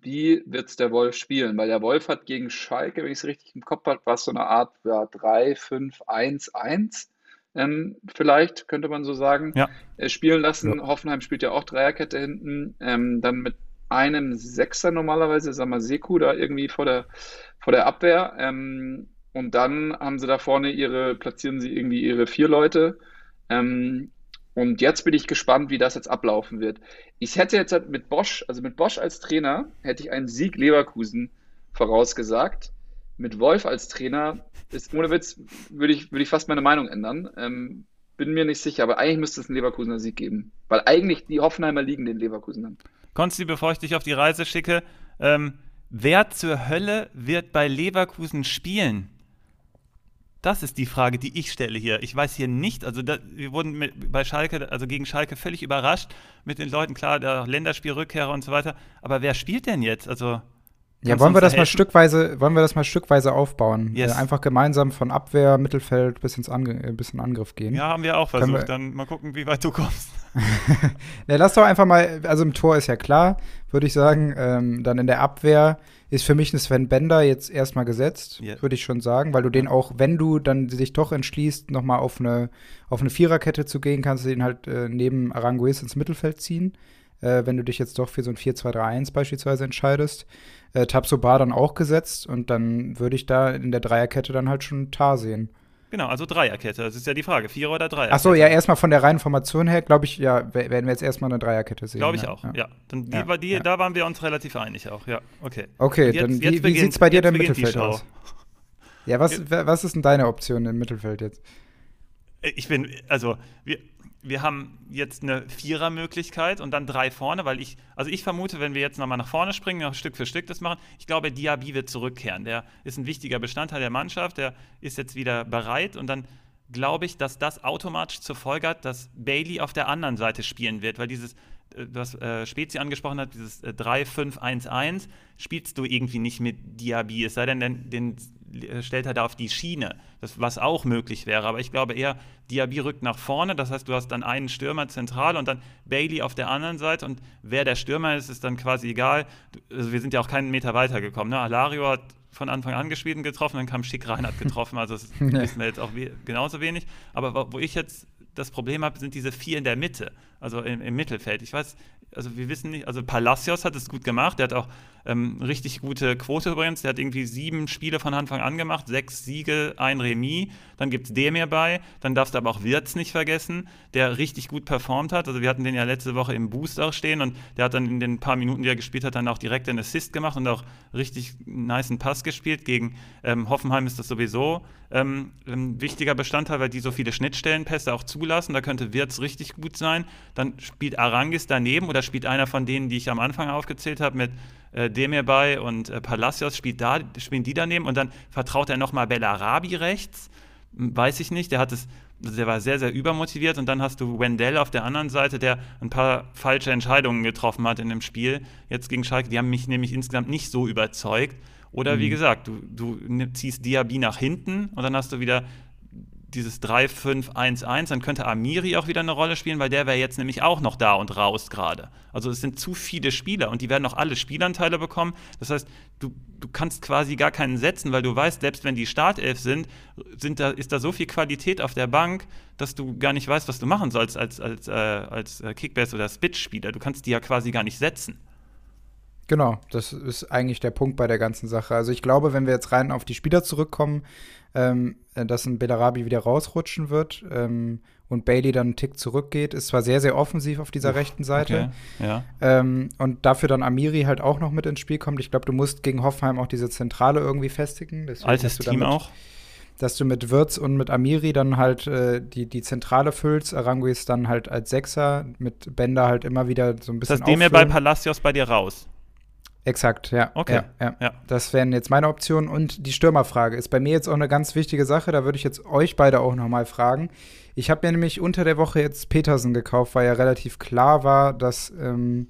[SPEAKER 1] wie wird es der Wolf spielen? Weil der Wolf hat gegen Schalke, wenn ich es richtig im Kopf habe, war es so eine Art ja, 3, 5, 1, 1. Ähm, vielleicht könnte man so sagen, ja. äh, spielen lassen. Ja. Hoffenheim spielt ja auch Dreierkette hinten, ähm, dann mit einem Sechser normalerweise, sagen wir Seku da irgendwie vor der, vor der Abwehr. Ähm, und dann haben sie da vorne ihre, platzieren sie irgendwie ihre vier Leute. Ähm, und jetzt bin ich gespannt, wie das jetzt ablaufen wird. Ich hätte jetzt halt mit Bosch, also mit Bosch als Trainer, hätte ich einen Sieg Leverkusen vorausgesagt. Mit Wolf als Trainer ist, ohne Witz, würde ich, würde ich fast meine Meinung ändern. Ähm, bin mir nicht sicher, aber eigentlich müsste es einen Leverkusener Sieg geben. Weil eigentlich die Hoffenheimer liegen den Leverkusenern.
[SPEAKER 2] Konsti, bevor ich dich auf die Reise schicke, ähm, wer zur Hölle wird bei Leverkusen spielen? Das ist die Frage, die ich stelle hier. Ich weiß hier nicht, also da, wir wurden mit, bei Schalke, also gegen Schalke völlig überrascht mit den Leuten, klar, der Länderspielrückkehrer und so weiter. Aber wer spielt denn jetzt? Also
[SPEAKER 3] ja, wollen wir das helfen? mal stückweise, wollen wir das mal stückweise aufbauen?
[SPEAKER 2] Yes.
[SPEAKER 3] Äh, einfach gemeinsam von Abwehr, Mittelfeld bis ins Ange äh, bis in Angriff gehen.
[SPEAKER 2] Ja, haben wir auch versucht. Wir Dann mal gucken, wie weit du kommst.
[SPEAKER 3] ja, lass doch einfach mal, also im Tor ist ja klar, würde ich sagen. Ähm, dann in der Abwehr ist für mich ein Sven Bender jetzt erstmal gesetzt, yeah. würde ich schon sagen, weil du den auch, wenn du dann sich doch entschließt, nochmal auf eine, auf eine Viererkette zu gehen, kannst du den halt äh, neben Aranguiz ins Mittelfeld ziehen äh, wenn du dich jetzt doch für so ein 4-2-3-1 beispielsweise entscheidest. Äh, Tabsoba dann auch gesetzt und dann würde ich da in der Dreierkette dann halt schon Tar sehen.
[SPEAKER 2] Genau, also Dreierkette. Das ist ja die Frage. Vierer oder Dreier?
[SPEAKER 3] Achso, ja, erstmal von der reinen Formation her, glaube ich, ja, werden wir jetzt erstmal eine Dreierkette sehen.
[SPEAKER 2] Glaube ich
[SPEAKER 3] ja.
[SPEAKER 2] auch, ja. ja. Dann die, ja, die, ja. Da waren wir uns relativ einig auch, ja. Okay.
[SPEAKER 3] Okay, jetzt, dann wie, wie sieht es bei dir denn im Mittelfeld aus? Ja, was, was ist denn deine Option im Mittelfeld jetzt?
[SPEAKER 2] Ich bin, also, wir, wir haben jetzt eine Vierer-Möglichkeit und dann drei vorne, weil ich, also ich vermute, wenn wir jetzt nochmal nach vorne springen, noch Stück für Stück das machen, ich glaube, Diaby wird zurückkehren. Der ist ein wichtiger Bestandteil der Mannschaft, der ist jetzt wieder bereit und dann glaube ich, dass das automatisch zur Folge hat, dass Bailey auf der anderen Seite spielen wird, weil dieses, äh, was äh, Spezi angesprochen hat, dieses äh, 3-5-1-1, spielst du irgendwie nicht mit Diaby, es sei denn, den, äh, stellt er da auf die Schiene, das, was auch möglich wäre. Aber ich glaube eher, Diaby rückt nach vorne, das heißt, du hast dann einen Stürmer zentral und dann Bailey auf der anderen Seite und wer der Stürmer ist, ist dann quasi egal. Also wir sind ja auch keinen Meter weitergekommen. Ne? Alario hat von Anfang an gespielt und getroffen, dann kam Schick Reinhardt getroffen, also das wissen wir jetzt auch we genauso wenig. Aber wo ich jetzt das Problem habe, sind diese vier in der Mitte, also im, im Mittelfeld. Ich weiß, also wir wissen nicht, also Palacios hat es gut gemacht, der hat auch ähm, richtig gute Quote übrigens, der hat irgendwie sieben Spiele von Anfang an gemacht, sechs Siege, ein Remis, dann gibt es Demir bei, dann darfst du aber auch Wirtz nicht vergessen, der richtig gut performt hat, also wir hatten den ja letzte Woche im Booster stehen und der hat dann in den paar Minuten, die er gespielt hat, dann auch direkt einen Assist gemacht und auch richtig niceen Pass gespielt, gegen ähm, Hoffenheim ist das sowieso ähm, ein wichtiger Bestandteil, weil die so viele Schnittstellenpässe auch zulassen, da könnte Wirtz richtig gut sein, dann spielt Arangis daneben oder spielt einer von denen, die ich am Anfang aufgezählt habe, mit äh, Demir bei und äh, Palacios spielt da, spielen die daneben und dann vertraut er nochmal Bellarabi rechts. Weiß ich nicht, der hat es, der war sehr, sehr übermotiviert und dann hast du Wendell auf der anderen Seite, der ein paar falsche Entscheidungen getroffen hat in dem Spiel. Jetzt gegen Schalke, die haben mich nämlich insgesamt nicht so überzeugt. Oder wie mhm. gesagt, du, du ziehst Diaby nach hinten und dann hast du wieder dieses 3-5-1-1, dann könnte Amiri auch wieder eine Rolle spielen, weil der wäre jetzt nämlich auch noch da und raus gerade. Also es sind zu viele Spieler und die werden auch alle Spielanteile bekommen. Das heißt, du, du kannst quasi gar keinen setzen, weil du weißt, selbst wenn die Startelf sind, sind da, ist da so viel Qualität auf der Bank, dass du gar nicht weißt, was du machen sollst als, als, äh, als äh, Kickbase- oder Spitch-Spieler. Du kannst die ja quasi gar nicht setzen.
[SPEAKER 3] Genau, das ist eigentlich der Punkt bei der ganzen Sache. Also ich glaube, wenn wir jetzt rein auf die Spieler zurückkommen, ähm, äh, dass ein Belarabi wieder rausrutschen wird ähm, und Bailey dann einen Tick zurückgeht. Ist zwar sehr, sehr offensiv auf dieser Uff, rechten Seite.
[SPEAKER 2] Okay, ja.
[SPEAKER 3] ähm, und dafür dann Amiri halt auch noch mit ins Spiel kommt. Ich glaube, du musst gegen Hoffenheim auch diese Zentrale irgendwie festigen.
[SPEAKER 2] Deswegen Altes Team damit, auch.
[SPEAKER 3] Dass du mit Wirtz und mit Amiri dann halt äh, die, die Zentrale füllst. Aranguis dann halt als Sechser, mit Bender halt immer wieder so ein bisschen.
[SPEAKER 2] Das nehmen wir bei Palacios bei dir raus.
[SPEAKER 3] Exakt, ja.
[SPEAKER 2] Okay.
[SPEAKER 3] Ja, ja. ja. Das wären jetzt meine Optionen. Und die Stürmerfrage ist bei mir jetzt auch eine ganz wichtige Sache. Da würde ich jetzt euch beide auch nochmal fragen. Ich habe mir nämlich unter der Woche jetzt Petersen gekauft, weil ja relativ klar war, dass ähm,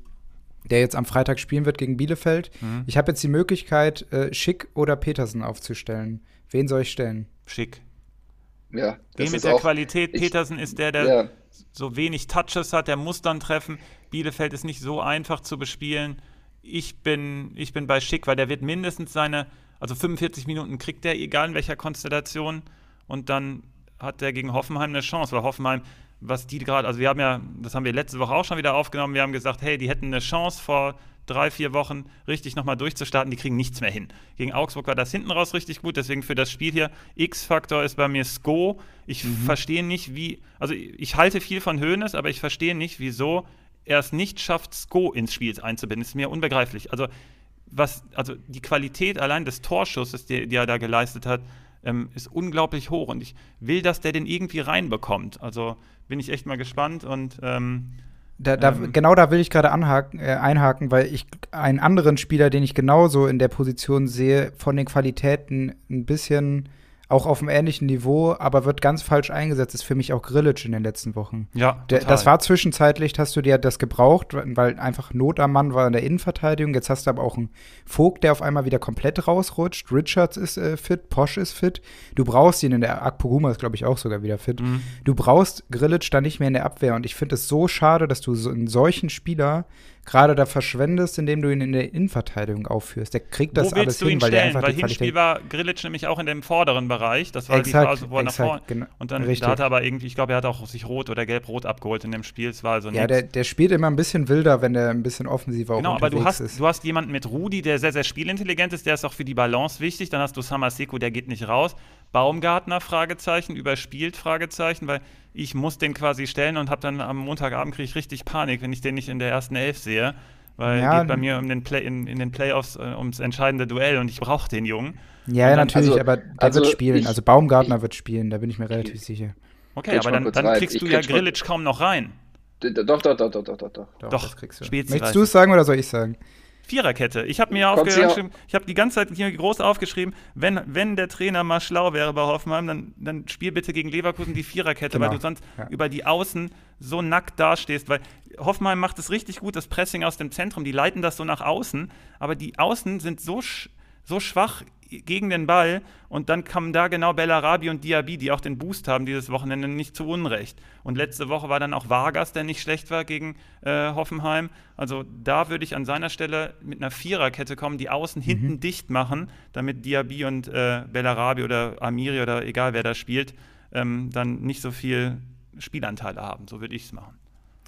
[SPEAKER 3] der jetzt am Freitag spielen wird gegen Bielefeld. Mhm. Ich habe jetzt die Möglichkeit, äh, Schick oder Petersen aufzustellen. Wen soll ich stellen?
[SPEAKER 2] Schick.
[SPEAKER 1] Ja.
[SPEAKER 2] Den mit der Qualität. Petersen ist der, der ja. so wenig Touches hat, der muss dann treffen. Bielefeld ist nicht so einfach zu bespielen ich bin, ich bin bei Schick, weil der wird mindestens seine, also 45 Minuten kriegt er, egal in welcher Konstellation. Und dann hat er gegen Hoffenheim eine Chance, weil Hoffenheim was die gerade, also wir haben ja, das haben wir letzte Woche auch schon wieder aufgenommen, wir haben gesagt, hey, die hätten eine Chance vor drei, vier Wochen richtig nochmal durchzustarten, die kriegen nichts mehr hin. Gegen Augsburg war das hinten raus richtig gut, deswegen für das Spiel hier, X-Faktor ist bei mir Sko. Ich mhm. verstehe nicht, wie, also ich halte viel von Höhnes, aber ich verstehe nicht, wieso er es nicht schafft, Sko ins Spiel einzubinden. Das ist mir unbegreiflich. Also, was, also die Qualität allein des Torschusses, die, die er da geleistet hat, ähm, ist unglaublich hoch und ich will, dass der den irgendwie reinbekommt. Also bin ich echt mal gespannt und ähm,
[SPEAKER 3] da, da, ähm, genau da will ich gerade äh, einhaken, weil ich einen anderen Spieler, den ich genauso in der Position sehe, von den Qualitäten ein bisschen auch auf einem ähnlichen Niveau, aber wird ganz falsch eingesetzt, ist für mich auch Grillage in den letzten Wochen.
[SPEAKER 2] Ja,
[SPEAKER 3] total. Das war zwischenzeitlich, hast du dir das gebraucht, weil einfach Not am Mann war in der Innenverteidigung. Jetzt hast du aber auch einen Vogt, der auf einmal wieder komplett rausrutscht. Richards ist äh, fit, Posch ist fit. Du brauchst ihn in der Akpoguma ist, glaube ich, auch sogar wieder fit. Mhm. Du brauchst Grillage dann nicht mehr in der Abwehr. Und ich finde es so schade, dass du so einen solchen Spieler gerade da verschwendest, indem du ihn in der Innenverteidigung aufführst. Der kriegt das
[SPEAKER 2] wo
[SPEAKER 3] alles
[SPEAKER 2] hin,
[SPEAKER 3] weil
[SPEAKER 2] stellen?
[SPEAKER 3] der einfach
[SPEAKER 2] weil Hinspiel war Grillitsch nämlich auch in dem vorderen Bereich. Das war
[SPEAKER 3] exakt,
[SPEAKER 2] die Phase, wo er
[SPEAKER 3] exakt,
[SPEAKER 2] nach vorne.
[SPEAKER 3] Genau,
[SPEAKER 2] und dann richtig. da hat er aber irgendwie, ich glaube, er hat auch sich rot oder gelb-rot abgeholt in dem Spiel. Es war also
[SPEAKER 3] Ja, der, der, spielt immer ein bisschen wilder, wenn der ein bisschen offensiver
[SPEAKER 2] genau,
[SPEAKER 3] aber
[SPEAKER 2] du hast,
[SPEAKER 3] ist.
[SPEAKER 2] du hast jemanden mit Rudi, der sehr, sehr spielintelligent ist, der ist auch für die Balance wichtig. Dann hast du Samaseko, der geht nicht raus. Baumgartner, Fragezeichen, überspielt, Fragezeichen, weil ich muss den quasi stellen und habe dann am Montagabend kriege ich richtig Panik, wenn ich den nicht in der ersten Elf sehe weil ja, geht bei mir um den Play, in, in den Playoffs äh, ums entscheidende Duell und ich brauche den Jungen.
[SPEAKER 3] Ja, ja natürlich, also, aber der also wird spielen. Ich, also Baumgartner ich, wird spielen, da bin ich mir relativ ich, sicher.
[SPEAKER 2] Okay, aber dann, dann kriegst du ja Grillitsch kaum noch rein.
[SPEAKER 1] Doch, doch, doch, doch, doch, doch. Doch,
[SPEAKER 2] doch kriegst du.
[SPEAKER 3] Möchtest du es sagen oder soll ich sagen?
[SPEAKER 2] Viererkette. Ich habe mir aufgeschrieben, ich habe die ganze Zeit hier groß aufgeschrieben, wenn, wenn der Trainer mal schlau wäre bei Hoffenheim, dann, dann spiel bitte gegen Leverkusen die Viererkette, genau. weil du sonst ja. über die Außen so nackt dastehst, weil Hoffenheim macht es richtig gut, das Pressing aus dem Zentrum, die leiten das so nach außen, aber die Außen sind so, so schwach gegen den Ball und dann kamen da genau Bellarabi und Diaby, die auch den Boost haben dieses Wochenende, nicht zu Unrecht. Und letzte Woche war dann auch Vargas, der nicht schlecht war gegen äh, Hoffenheim. Also da würde ich an seiner Stelle mit einer Viererkette kommen, die außen mhm. hinten dicht machen, damit Diaby und äh, Bellarabi oder Amiri oder egal wer da spielt, ähm, dann nicht so viel Spielanteile haben. So würde ich es machen.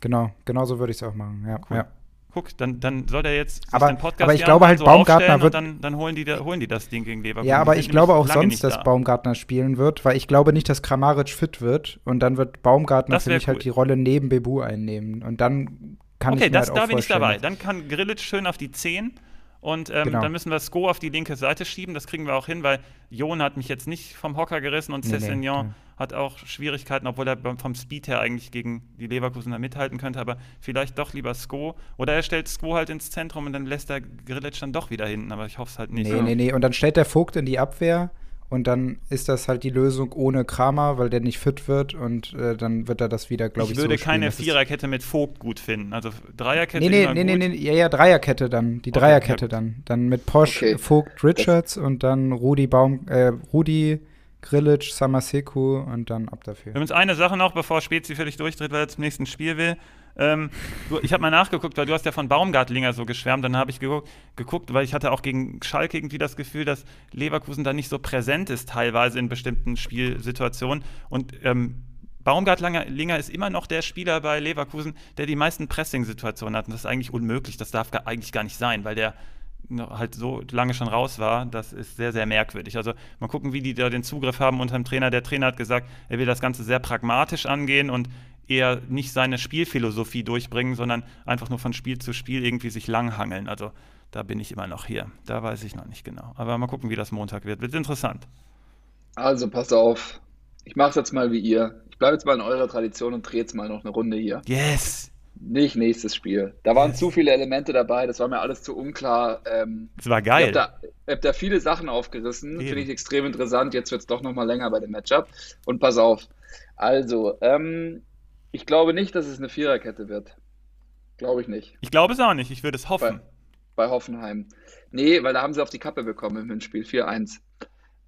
[SPEAKER 3] Genau, genau so würde ich es auch machen. Ja,
[SPEAKER 2] cool.
[SPEAKER 3] ja
[SPEAKER 2] guck, dann, dann soll der jetzt
[SPEAKER 3] aber, den Podcast aber ich glaube halt, so Baumgartner wird.
[SPEAKER 2] dann, dann holen, die, holen die das Ding gegen Leverkusen.
[SPEAKER 3] Ja, aber ich glaube auch sonst, dass da. Baumgartner spielen wird, weil ich glaube nicht, dass Kramaric fit wird und dann wird Baumgartner für mich halt cool. halt die Rolle neben Bebu einnehmen. Und dann kann okay, ich mir das, halt auch da bin ich dabei.
[SPEAKER 2] Dann kann Grillitsch schön auf die 10 und ähm, genau. dann müssen wir Sko auf die linke Seite schieben. Das kriegen wir auch hin, weil Jon hat mich jetzt nicht vom Hocker gerissen und nee, Cessignon nee, hat auch Schwierigkeiten, obwohl er vom Speed her eigentlich gegen die Leverkusener mithalten könnte. Aber vielleicht doch lieber Sko. Oder er stellt Sko halt ins Zentrum und dann lässt er Grillitsch dann doch wieder hinten. Aber ich hoffe es halt nicht.
[SPEAKER 3] Nee, nee, nee. Und dann stellt der Vogt in die Abwehr und dann ist das halt die Lösung ohne Kramer, weil der nicht fit wird und äh, dann wird er das wieder, glaube ich,
[SPEAKER 2] Ich würde so keine Viererkette mit Vogt gut finden. Also Dreierkette
[SPEAKER 3] Nee, nee, nee, nee, nee, ja, ja, Dreierkette dann. Die Dreierkette okay. dann. Dann mit Posch, okay. Vogt, Richards und dann Rudi Baum, äh, Rudi Grillitsch, Samaseku und dann ab dafür.
[SPEAKER 2] Übrigens eine Sache noch, bevor Spezi völlig durchdreht, weil er zum nächsten Spiel will. Ähm, du, ich habe mal nachgeguckt, weil du hast ja von Baumgartlinger so geschwärmt. Dann habe ich geguckt, geguckt, weil ich hatte auch gegen Schalke irgendwie das Gefühl, dass Leverkusen da nicht so präsent ist, teilweise in bestimmten Spielsituationen. Und ähm, Baumgartlinger ist immer noch der Spieler bei Leverkusen, der die meisten Pressing-Situationen hat. Und das ist eigentlich unmöglich. Das darf gar, eigentlich gar nicht sein, weil der halt so lange schon raus war, das ist sehr, sehr merkwürdig. Also mal gucken, wie die da den Zugriff haben unter dem Trainer. Der Trainer hat gesagt, er will das Ganze sehr pragmatisch angehen und eher nicht seine Spielphilosophie durchbringen, sondern einfach nur von Spiel zu Spiel irgendwie sich langhangeln. Also da bin ich immer noch hier. Da weiß ich noch nicht genau. Aber mal gucken, wie das Montag wird. Wird interessant.
[SPEAKER 1] Also pass auf. Ich mache es jetzt mal wie ihr. Ich bleibe jetzt mal in eurer Tradition und drehe jetzt mal noch eine Runde hier.
[SPEAKER 2] Yes!
[SPEAKER 1] Nicht nächstes Spiel. Da waren zu viele Elemente dabei, das war mir alles zu unklar. Ähm,
[SPEAKER 2] das war geil.
[SPEAKER 1] Ich habe da, hab da, viele Sachen aufgerissen, finde ich extrem interessant. Jetzt wird es doch nochmal länger bei dem Matchup. Und pass auf. Also, ähm, ich glaube nicht, dass es eine Viererkette wird. Glaube ich nicht.
[SPEAKER 2] Ich glaube es auch nicht. Ich würde es hoffen.
[SPEAKER 1] Bei, bei, Hoffenheim. Nee, weil da haben sie auf die Kappe bekommen im Hinspiel. 4-1.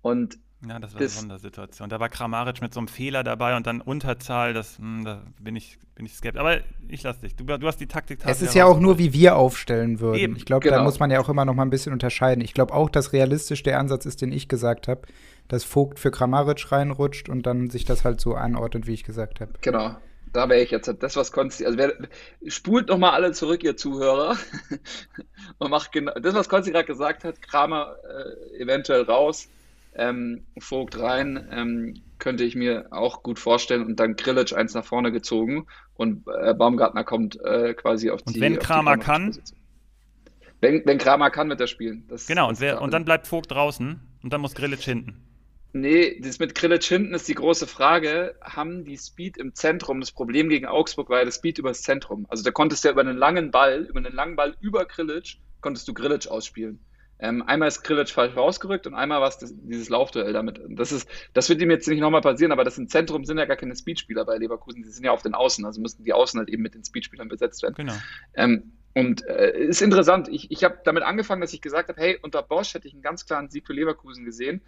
[SPEAKER 1] Und.
[SPEAKER 2] Ja, das war das, eine Sondersituation. Da war Kramaric mit so einem Fehler dabei und dann Unterzahl. Das, mh, hm, da bin ich, bin ich skeptisch. Aber ich lasse dich. Du, du, hast die Taktik.
[SPEAKER 3] Es ist ja auch nur, wie wir aufstellen würden. Eben. Ich glaube, genau. da muss man ja auch immer noch mal ein bisschen unterscheiden. Ich glaube auch, dass realistisch der Ansatz ist, den ich gesagt habe dass Vogt für Kramaric reinrutscht und dann sich das halt so einordnet, wie ich gesagt habe.
[SPEAKER 1] Genau. da wäre ich jetzt das, was Konsti, also wer, spult nochmal alle zurück, ihr Zuhörer, und macht genau das, was Konsti gerade gesagt hat, Kramer äh, eventuell raus, ähm, Vogt rein, ähm, könnte ich mir auch gut vorstellen und dann Grillage eins nach vorne gezogen und äh, Baumgartner kommt äh, quasi auf
[SPEAKER 2] und
[SPEAKER 1] die.
[SPEAKER 2] wenn
[SPEAKER 1] auf
[SPEAKER 2] Kramer kann,
[SPEAKER 1] wenn, wenn Kramer kann, wird er spielen.
[SPEAKER 2] Das, genau, und, wer, und dann bleibt Vogt draußen und dann muss Grillage hinten.
[SPEAKER 1] Nee, das mit Grillage hinten ist die große Frage. Haben die Speed im Zentrum? Das Problem gegen Augsburg war ja das Speed übers Zentrum. Also da konntest du ja über einen langen Ball, über einen langen Ball über Grillage, konntest du Grillage ausspielen. Ähm, einmal ist Grillage falsch rausgerückt und einmal war es das, dieses Laufduell damit. Das, ist, das wird ihm jetzt nicht nochmal passieren, aber das im Zentrum sind ja gar keine Speedspieler bei Leverkusen, die sind ja auf den Außen, also müssten die Außen halt eben mit den Speedspielern besetzt werden.
[SPEAKER 2] Genau.
[SPEAKER 1] Ähm, und äh, ist interessant. Ich, ich habe damit angefangen, dass ich gesagt habe, hey, unter Bosch hätte ich einen ganz klaren Sieg für Leverkusen gesehen.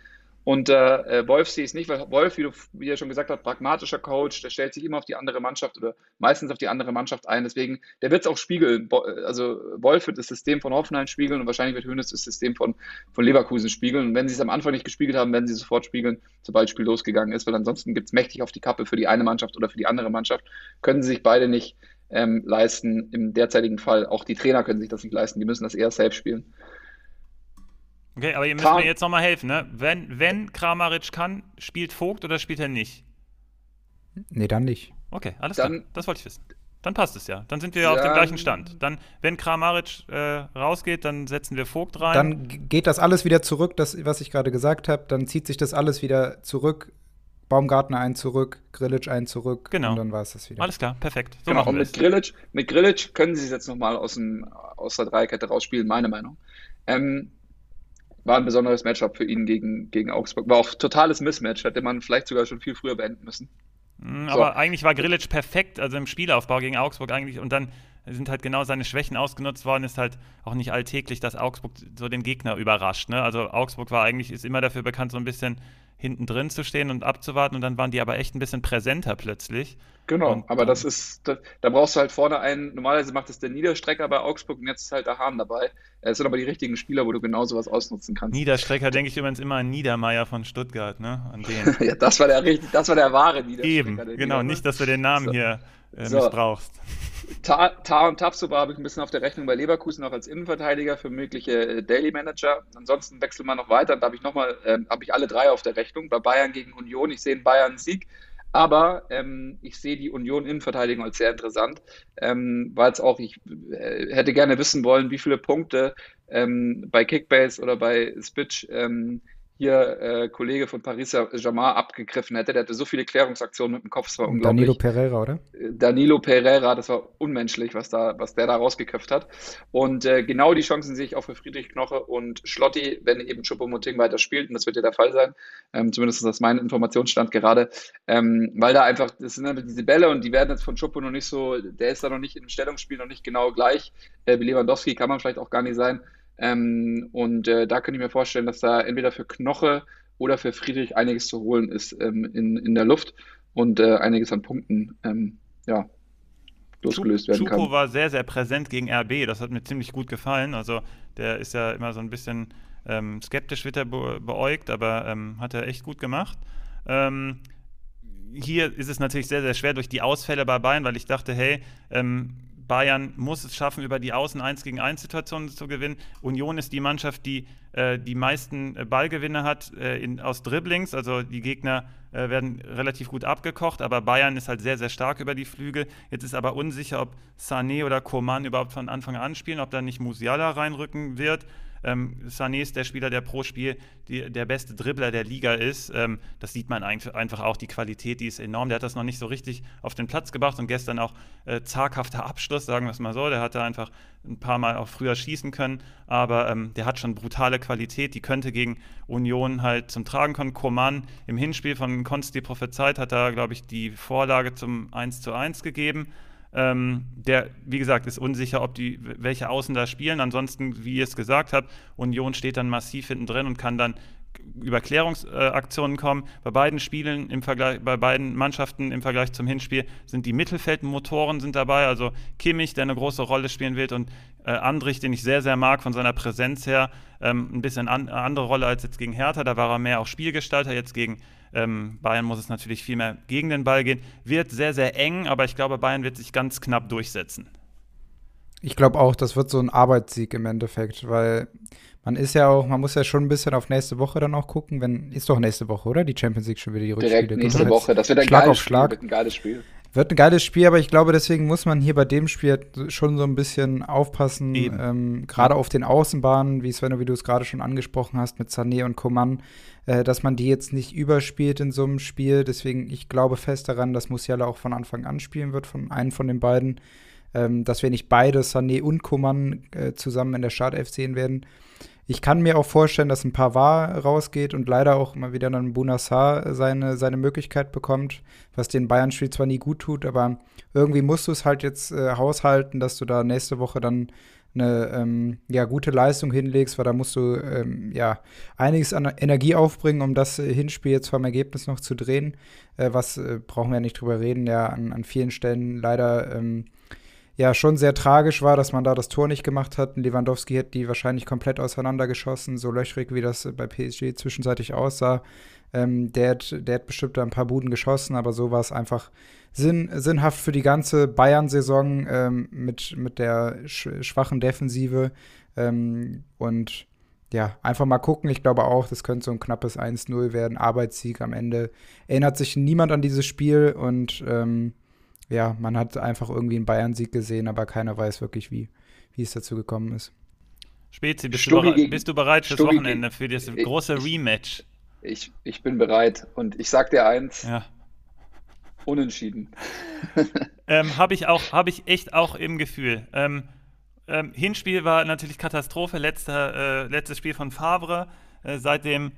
[SPEAKER 1] Und äh, Wolf sehe ich es nicht, weil Wolf, wie, du, wie er schon gesagt hat, pragmatischer Coach, der stellt sich immer auf die andere Mannschaft oder meistens auf die andere Mannschaft ein. Deswegen, der wird es auch spiegeln. Also Wolf wird das System von Hoffenheim spiegeln und wahrscheinlich wird Hönes das System von, von Leverkusen spiegeln. Und wenn sie es am Anfang nicht gespiegelt haben, werden sie sofort spiegeln, sobald das Spiel losgegangen ist, weil ansonsten gibt es mächtig auf die Kappe für die eine Mannschaft oder für die andere Mannschaft. Können sie sich beide nicht ähm, leisten im derzeitigen Fall. Auch die Trainer können sich das nicht leisten, die müssen das eher selbst spielen.
[SPEAKER 2] Okay, aber ihr müsst mir jetzt nochmal helfen, ne? Wenn, wenn Kramaric kann, spielt Vogt oder spielt er nicht?
[SPEAKER 3] Nee, dann nicht.
[SPEAKER 2] Okay, alles dann, klar. Das wollte ich wissen. Dann passt es ja. Dann sind wir ja auf dem gleichen Stand. Dann, wenn Kramaric äh, rausgeht, dann setzen wir Vogt rein.
[SPEAKER 3] Dann geht das alles wieder zurück, das, was ich gerade gesagt habe. Dann zieht sich das alles wieder zurück. Baumgartner ein zurück, Grillage ein zurück.
[SPEAKER 2] Genau.
[SPEAKER 3] Und dann war es das wieder.
[SPEAKER 2] Alles klar, perfekt.
[SPEAKER 1] So genau, und mit Grillage, mit Grillage können sie es jetzt nochmal aus, aus der Dreikette rausspielen, meine Meinung. Ähm, war ein besonderes Matchup für ihn gegen, gegen Augsburg. War auch totales Mismatch, hätte man vielleicht sogar schon viel früher beenden müssen.
[SPEAKER 2] Mhm, aber so. eigentlich war Grillitsch perfekt, also im Spielaufbau gegen Augsburg eigentlich und dann sind halt genau seine Schwächen ausgenutzt worden, ist halt auch nicht alltäglich, dass Augsburg so den Gegner überrascht. Ne? Also Augsburg war eigentlich, ist immer dafür bekannt, so ein bisschen hinten drin zu stehen und abzuwarten und dann waren die aber echt ein bisschen präsenter plötzlich.
[SPEAKER 1] Genau, und, aber das ist, da, da, brauchst du halt vorne einen, normalerweise macht es der Niederstrecker bei Augsburg und jetzt ist halt der Hahn dabei. Es sind aber die richtigen Spieler, wo du genau sowas ausnutzen kannst.
[SPEAKER 2] Niederstrecker denke ich übrigens immer an Niedermeier von Stuttgart, ne? An den.
[SPEAKER 1] ja, das war der richtig, das war der wahre
[SPEAKER 2] Niederstrecker. Eben, genau, nicht, dass du den Namen so. hier äh, so. missbrauchst.
[SPEAKER 1] Tar, Tar und Tapsuba habe ich ein bisschen auf der Rechnung bei Leverkusen auch als Innenverteidiger für mögliche äh, Daily Manager. Ansonsten wechseln wir noch weiter. Da habe ich nochmal, äh, habe ich alle drei auf der Rechnung. Bei Bayern gegen Union. Ich sehe in Bayern einen Sieg. Aber ähm, ich sehe die Union-Innenverteidigung als sehr interessant, ähm, weil es auch, ich äh, hätte gerne wissen wollen, wie viele Punkte ähm, bei Kickbase oder bei Spitch ähm, hier äh, Kollege von Paris Saint-Germain abgegriffen hätte. Der hatte so viele Klärungsaktionen mit dem Kopf, das war unglaublich.
[SPEAKER 3] Danilo Pereira, oder?
[SPEAKER 1] Äh, Danilo Pereira, das war unmenschlich, was, da, was der da rausgeköpft hat. Und äh, genau die Chancen sehe ich auch für Friedrich Knoche und Schlotti, wenn eben Choupo-Moting weiter spielt, und das wird ja der Fall sein, ähm, zumindest ist das mein Informationsstand gerade, ähm, weil da einfach, das sind einfach diese Bälle und die werden jetzt von Choupo noch nicht so, der ist da noch nicht im Stellungsspiel noch nicht genau gleich, äh, wie Lewandowski kann man vielleicht auch gar nicht sein. Ähm, und äh, da könnte ich mir vorstellen, dass da entweder für Knoche oder für Friedrich einiges zu holen ist ähm, in, in der Luft und äh, einiges an Punkten ähm, ja, losgelöst werden kann.
[SPEAKER 2] Chupo war sehr, sehr präsent gegen RB. Das hat mir ziemlich gut gefallen. Also der ist ja immer so ein bisschen ähm, skeptisch wird er be beäugt, aber ähm, hat er echt gut gemacht. Ähm, hier ist es natürlich sehr, sehr schwer durch die Ausfälle bei Bayern, weil ich dachte, hey, ähm, Bayern muss es schaffen, über die Außen 1 gegen 1 Situationen zu gewinnen. Union ist die Mannschaft, die äh, die meisten äh, Ballgewinne hat äh, in, aus Dribblings. Also die Gegner äh, werden relativ gut abgekocht, aber Bayern ist halt sehr, sehr stark über die Flügel. Jetzt ist aber unsicher, ob Sané oder Coman überhaupt von Anfang an spielen, ob da nicht Musiala reinrücken wird. Ähm, Sané ist der Spieler, der pro Spiel die, der beste Dribbler der Liga ist. Ähm, das sieht man einfach auch, die Qualität, die ist enorm. Der hat das noch nicht so richtig auf den Platz gebracht und gestern auch äh, zaghafter Abschluss, sagen wir es mal so. Der hatte einfach ein paar Mal auch früher schießen können, aber ähm, der hat schon brutale Qualität, die könnte gegen Union halt zum Tragen kommen. Koman im Hinspiel von Konsti prophezeit hat da, glaube ich, die Vorlage zum 1 zu 1 gegeben. Ähm, der, wie gesagt, ist unsicher, ob die, welche Außen da spielen. Ansonsten, wie ihr es gesagt habt, Union steht dann massiv hinten drin und kann dann über Klärungsaktionen kommen. Bei beiden Spielen im Vergleich, bei beiden Mannschaften im Vergleich zum Hinspiel sind die Mittelfeldmotoren sind dabei. Also Kimmich, der eine große Rolle spielen wird, und äh, Andrich, den ich sehr, sehr mag von seiner Präsenz her, ähm, ein bisschen an, andere Rolle als jetzt gegen Hertha. Da war er mehr auch Spielgestalter. Jetzt gegen ähm, Bayern muss es natürlich viel mehr gegen den Ball gehen. Wird sehr, sehr eng, aber ich glaube, Bayern wird sich ganz knapp durchsetzen.
[SPEAKER 3] Ich glaube auch, das wird so ein Arbeitssieg im Endeffekt, weil man ist ja auch, man muss ja schon ein bisschen auf nächste Woche dann auch gucken, wenn, ist doch nächste Woche, oder? Die Champions League schon wieder die
[SPEAKER 1] Rückspiele. Direkt nächste Woche, das wird ein
[SPEAKER 3] Schlag
[SPEAKER 1] geiles
[SPEAKER 3] auf Schlag.
[SPEAKER 1] Spiel, wird ein geiles Spiel.
[SPEAKER 3] Wird ein geiles Spiel, aber ich glaube, deswegen muss man hier bei dem Spiel schon so ein bisschen aufpassen, ähm, gerade auf den Außenbahnen, wie Sven, wie du es gerade schon angesprochen hast, mit Sané und Coman, äh, dass man die jetzt nicht überspielt in so einem Spiel. Deswegen, ich glaube fest daran, dass Musiala auch von Anfang an spielen wird, von einem von den beiden. Ähm, dass wir nicht beide, Sané und Coman, äh, zusammen in der Startelf sehen werden. Ich kann mir auch vorstellen, dass ein Pavard rausgeht und leider auch mal wieder dann Bunassar seine, seine Möglichkeit bekommt, was den Bayern-Spiel zwar nie gut tut, aber irgendwie musst du es halt jetzt äh, haushalten, dass du da nächste Woche dann eine ähm, ja, gute Leistung hinlegst, weil da musst du ähm, ja einiges an Energie aufbringen, um das äh, Hinspiel jetzt vom Ergebnis noch zu drehen. Äh, was äh, brauchen wir ja nicht drüber reden, ja an, an vielen Stellen leider ähm, ja schon sehr tragisch war, dass man da das Tor nicht gemacht hat. Lewandowski hätte die wahrscheinlich komplett auseinandergeschossen, so löchrig, wie das bei PSG zwischenzeitlich aussah. Ähm, der, hat, der hat bestimmt da ein paar Buden geschossen, aber so war es einfach sinn, sinnhaft für die ganze Bayern-Saison ähm, mit, mit der sch schwachen Defensive. Ähm, und ja, einfach mal gucken. Ich glaube auch, das könnte so ein knappes 1-0 werden. Arbeitssieg am Ende. Erinnert sich niemand an dieses Spiel und ähm, ja, man hat einfach irgendwie einen Bayern-Sieg gesehen, aber keiner weiß wirklich, wie, wie es dazu gekommen ist.
[SPEAKER 2] Spezi, bist, du, bere bist du, bereit fürs Stubbi Wochenende, für das große Rematch?
[SPEAKER 1] Ich, ich bin bereit und ich sag dir eins. Ja. Unentschieden.
[SPEAKER 2] ähm, habe ich auch, habe ich echt auch im Gefühl. Ähm, ähm, Hinspiel war natürlich Katastrophe, letzter, äh, letztes Spiel von Favre, äh, seitdem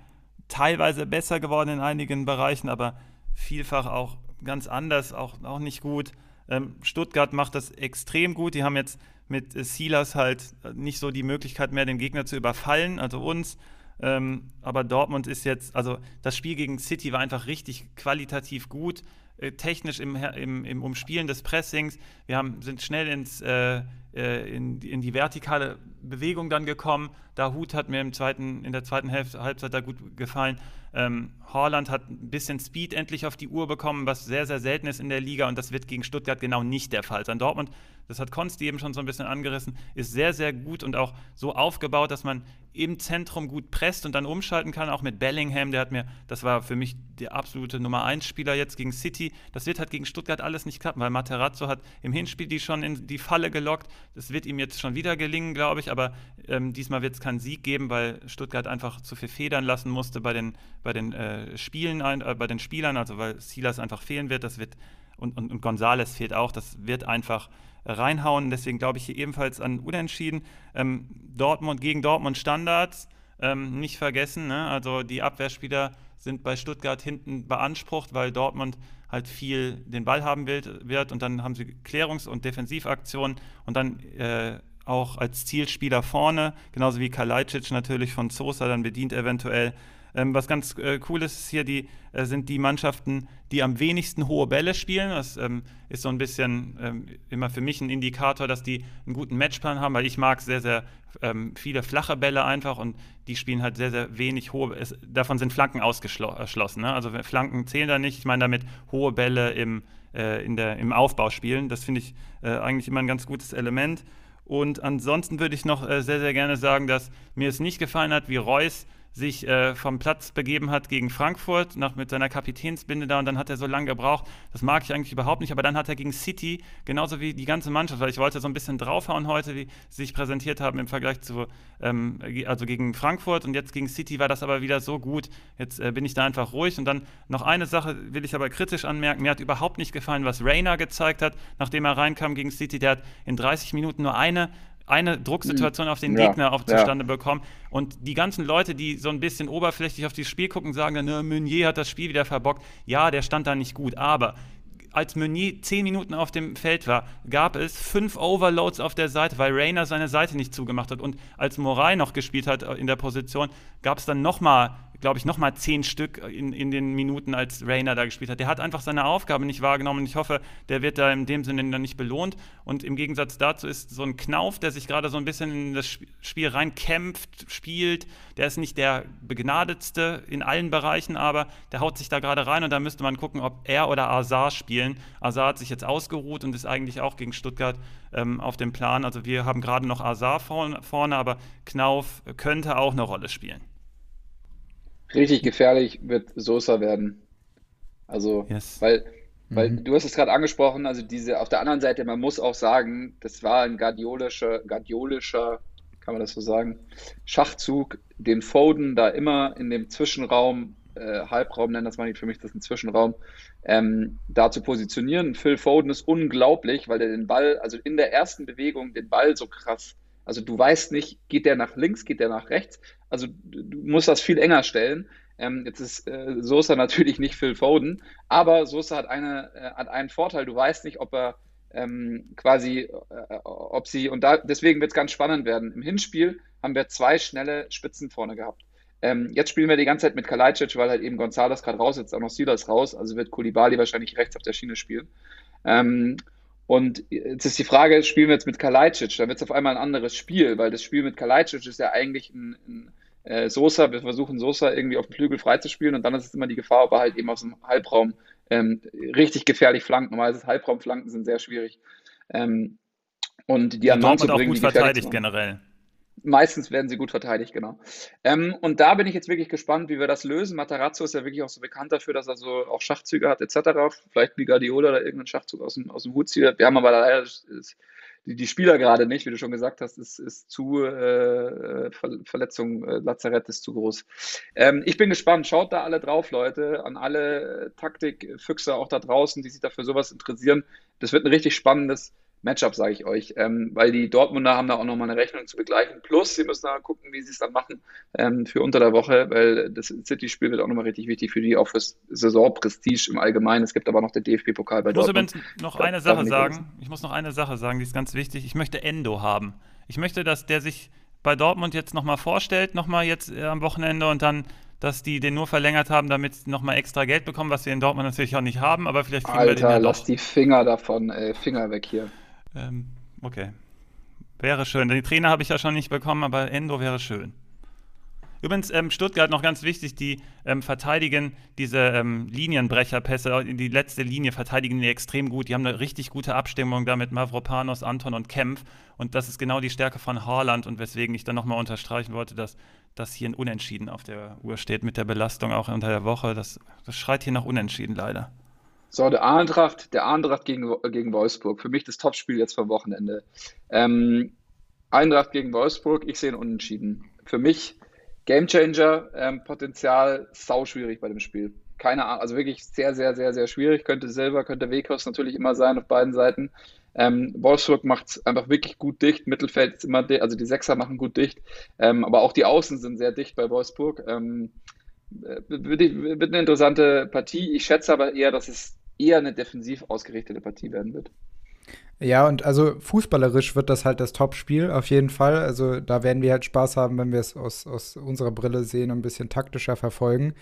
[SPEAKER 2] teilweise besser geworden in einigen Bereichen, aber vielfach auch ganz anders, auch, auch nicht gut. Ähm, Stuttgart macht das extrem gut. Die haben jetzt mit äh, Silas halt nicht so die Möglichkeit mehr, den Gegner zu überfallen, also uns. Ähm, aber Dortmund ist jetzt, also das Spiel gegen City war einfach richtig qualitativ gut, äh, technisch im, im, im Umspielen des Pressings. Wir haben, sind schnell ins, äh, äh in, in die vertikale Bewegung dann gekommen. Da Hut hat mir im zweiten, in der zweiten Hälfte, Halbzeit da gut gefallen. Ähm, Horland hat ein bisschen Speed endlich auf die Uhr bekommen, was sehr, sehr selten ist in der Liga und das wird gegen Stuttgart genau nicht der Fall sein. Dortmund das hat Konsti eben schon so ein bisschen angerissen, ist sehr, sehr gut und auch so aufgebaut, dass man im Zentrum gut presst und dann umschalten kann, auch mit Bellingham, der hat mir, das war für mich der absolute Nummer 1 Spieler jetzt gegen City. Das wird halt gegen Stuttgart alles nicht klappen, weil Materazzo hat im Hinspiel die schon in die Falle gelockt. Das wird ihm jetzt schon wieder gelingen, glaube ich, aber ähm, diesmal wird es keinen Sieg geben, weil Stuttgart einfach zu viel federn lassen musste bei den, bei den äh, Spielen, äh, bei den Spielern, also weil Silas einfach fehlen wird, das wird und, und, und Gonzales fehlt auch, das wird einfach reinhauen. Deswegen glaube ich hier ebenfalls an Unentschieden. Ähm, Dortmund gegen Dortmund Standards, ähm, nicht vergessen. Ne? Also die Abwehrspieler sind bei Stuttgart hinten beansprucht, weil Dortmund halt viel den Ball haben wird und dann haben sie Klärungs- und Defensivaktionen und dann äh, auch als Zielspieler vorne, genauso wie Kalajdzic natürlich von Sosa dann bedient eventuell. Ähm, was ganz äh, cool ist hier, die, äh, sind die Mannschaften, die am wenigsten hohe Bälle spielen. Das ähm, ist so ein bisschen ähm, immer für mich ein Indikator, dass die einen guten Matchplan haben, weil ich mag sehr, sehr ähm, viele flache Bälle einfach und die spielen halt sehr, sehr wenig hohe. Es, davon sind Flanken ausgeschlossen. Ne? Also Flanken zählen da nicht. Ich meine damit hohe Bälle im, äh, in der, im Aufbau spielen. Das finde ich äh, eigentlich immer ein ganz gutes Element. Und ansonsten würde ich noch äh, sehr, sehr gerne sagen, dass mir es nicht gefallen hat, wie Reus sich äh, vom Platz begeben hat gegen Frankfurt, nach, mit seiner Kapitänsbinde da und dann hat er so lange gebraucht. Das mag ich eigentlich überhaupt nicht, aber dann hat er gegen City, genauso wie die ganze Mannschaft, weil ich wollte so ein bisschen draufhauen heute, wie sie sich präsentiert haben im Vergleich zu, ähm, also gegen Frankfurt und jetzt gegen City war das aber wieder so gut. Jetzt äh, bin ich da einfach ruhig und dann noch eine Sache will ich aber kritisch anmerken. Mir hat überhaupt nicht gefallen, was Rainer gezeigt hat, nachdem er reinkam gegen City. Der hat in 30 Minuten nur eine eine Drucksituation auf den ja, Gegner auch zustande ja. bekommen. Und die ganzen Leute, die so ein bisschen oberflächlich auf dieses Spiel gucken, sagen dann, ne, Meunier hat das Spiel wieder verbockt. Ja, der stand da nicht gut, aber als Meunier zehn Minuten auf dem Feld war, gab es fünf Overloads auf der Seite, weil Rainer seine Seite nicht zugemacht hat. Und als Morai noch gespielt hat in der Position, gab es dann nochmal glaube ich, nochmal zehn Stück in, in den Minuten, als Rainer da gespielt hat. Der hat einfach seine Aufgabe nicht wahrgenommen. Ich hoffe, der wird da in dem Sinne dann nicht belohnt. Und im Gegensatz dazu ist so ein Knauf, der sich gerade so ein bisschen in das Spiel reinkämpft, spielt. Der ist nicht der begnadetste in allen Bereichen, aber der haut sich da gerade rein und da müsste man gucken, ob er oder Azar spielen. Azar hat sich jetzt ausgeruht und ist eigentlich auch gegen Stuttgart ähm, auf dem Plan. Also wir haben gerade noch Azar vorne, aber Knauf könnte auch eine Rolle spielen.
[SPEAKER 1] Richtig gefährlich wird Sosa werden. Also, yes. weil, weil mhm. du hast es gerade angesprochen, also diese, auf der anderen Seite, man muss auch sagen, das war ein guardiolischer, guardiolischer, kann man das so sagen, Schachzug, den Foden da immer in dem Zwischenraum, äh, Halbraum nennen das mal für mich, das ist ein Zwischenraum, ähm, da zu positionieren. Phil Foden ist unglaublich, weil er den Ball, also in der ersten Bewegung den Ball so krass also du weißt nicht, geht der nach links, geht der nach rechts. Also du musst das viel enger stellen. Ähm, jetzt ist äh, Sosa natürlich nicht Phil Foden, aber Sosa hat, eine, äh, hat einen Vorteil. Du weißt nicht, ob er ähm, quasi, äh, ob sie, und da, deswegen wird es ganz spannend werden. Im Hinspiel haben wir zwei schnelle Spitzen vorne gehabt. Ähm, jetzt spielen wir die ganze Zeit mit Kalajdzic, weil halt eben González gerade raus, jetzt auch noch Silas raus, also wird Kulibali wahrscheinlich rechts auf der Schiene spielen. Ähm, und jetzt ist die Frage, spielen wir jetzt mit Kalajdzic? Dann wird es auf einmal ein anderes Spiel, weil das Spiel mit Kalajdzic ist ja eigentlich ein, ein äh, Sosa, wir versuchen Sosa irgendwie auf dem Flügel freizuspielen und dann ist es immer die Gefahr, ob er halt eben aus dem Halbraum ähm, richtig gefährlich flankt. Normalerweise Halbraumflanken sind sehr schwierig. Ähm, und die an Mann zu bringen,
[SPEAKER 2] auch gut verteidigt generell.
[SPEAKER 1] Meistens werden sie gut verteidigt, genau. Ähm, und da bin ich jetzt wirklich gespannt, wie wir das lösen. Matarazzo ist ja wirklich auch so bekannt dafür, dass er so auch Schachzüge hat, etc. Vielleicht wie Guardiola oder irgendeinen Schachzug aus dem, aus dem Hut zieht. Wir haben aber leider die, die Spieler gerade nicht, wie du schon gesagt hast, ist, ist zu äh, Ver Verletzung, äh, Lazarett ist zu groß. Ähm, ich bin gespannt, schaut da alle drauf, Leute, an alle Taktikfüchse auch da draußen, die sich dafür sowas interessieren. Das wird ein richtig spannendes Matchup, sage ich euch, ähm, weil die Dortmunder haben da auch nochmal eine Rechnung zu begleichen. Plus, sie müssen da gucken, wie sie es dann machen ähm, für unter der Woche, weil das City-Spiel wird auch nochmal richtig wichtig für die, auch fürs Saisonprestige im Allgemeinen. Es gibt aber noch den DFB-Pokal bei
[SPEAKER 2] ich Dortmund. Ich muss noch eine Sache sagen. Ich muss noch eine Sache sagen, die ist ganz wichtig. Ich möchte Endo haben. Ich möchte, dass der sich bei Dortmund jetzt nochmal vorstellt, nochmal jetzt äh, am Wochenende und dann dass die den nur verlängert haben, damit sie nochmal extra Geld bekommen, was wir in Dortmund natürlich auch nicht haben, aber vielleicht
[SPEAKER 1] kriegen Alter, wir den ja lass die Finger davon, ey, Finger weg hier.
[SPEAKER 2] Ähm, okay. Wäre schön. Die Trainer habe ich ja schon nicht bekommen, aber Endo wäre schön. Übrigens, ähm, Stuttgart noch ganz wichtig, die ähm, verteidigen diese ähm, Linienbrecherpässe, die letzte Linie verteidigen die extrem gut. Die haben eine richtig gute Abstimmung da mit Mavropanos, Anton und Kempf. Und das ist genau die Stärke von Haaland und weswegen ich dann nochmal unterstreichen wollte, dass das hier ein Unentschieden auf der Uhr steht mit der Belastung auch unter der Woche. Das, das schreit hier nach Unentschieden leider.
[SPEAKER 1] So, der Eintracht, der Eintracht gegen, gegen Wolfsburg. Für mich das Topspiel jetzt vom Wochenende. Ähm, Eintracht gegen Wolfsburg, ich sehe einen Unentschieden. Für mich Gamechanger, ähm, Potenzial sau schwierig bei dem Spiel. Keine Ahnung, also wirklich sehr, sehr, sehr, sehr schwierig. Könnte selber, könnte Wekos natürlich immer sein auf beiden Seiten. Ähm, Wolfsburg macht es einfach wirklich gut dicht. Mittelfeld ist immer, also die Sechser machen gut dicht. Ähm, aber auch die Außen sind sehr dicht bei Wolfsburg. Ähm, äh, wird, wird eine interessante Partie. Ich schätze aber eher, dass es eher eine defensiv ausgerichtete Partie werden wird.
[SPEAKER 3] Ja, und also fußballerisch wird das halt das Top-Spiel, auf jeden Fall. Also da werden wir halt Spaß haben, wenn wir es aus, aus unserer Brille sehen und ein bisschen taktischer verfolgen.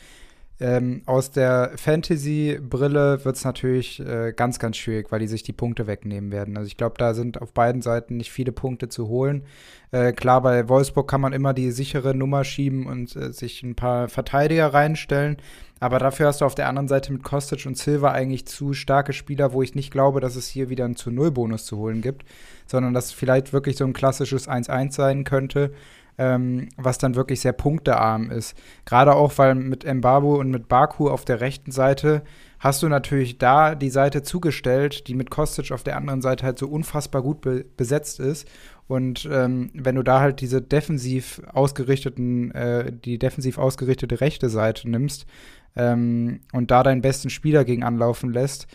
[SPEAKER 3] Ähm, aus der Fantasy-Brille wird es natürlich äh, ganz, ganz schwierig, weil die sich die Punkte wegnehmen werden. Also ich glaube, da sind auf beiden Seiten nicht viele Punkte zu holen. Äh, klar, bei Wolfsburg kann man immer die sichere Nummer schieben und äh, sich ein paar Verteidiger reinstellen. Aber dafür hast du auf der anderen Seite mit Kostic und Silva eigentlich zu starke Spieler, wo ich nicht glaube, dass es hier wieder einen zu Null-Bonus zu holen gibt, sondern dass vielleicht wirklich so ein klassisches 1-1 sein könnte ähm, was dann wirklich sehr punktearm ist. Gerade auch, weil mit Mbabu und mit Baku auf der rechten Seite hast du natürlich da die Seite zugestellt, die mit Kostic auf der anderen Seite halt so unfassbar gut be besetzt ist. Und ähm, wenn du da halt diese defensiv ausgerichteten, äh, die defensiv ausgerichtete rechte Seite nimmst ähm, und da deinen besten Spieler gegen anlaufen lässt,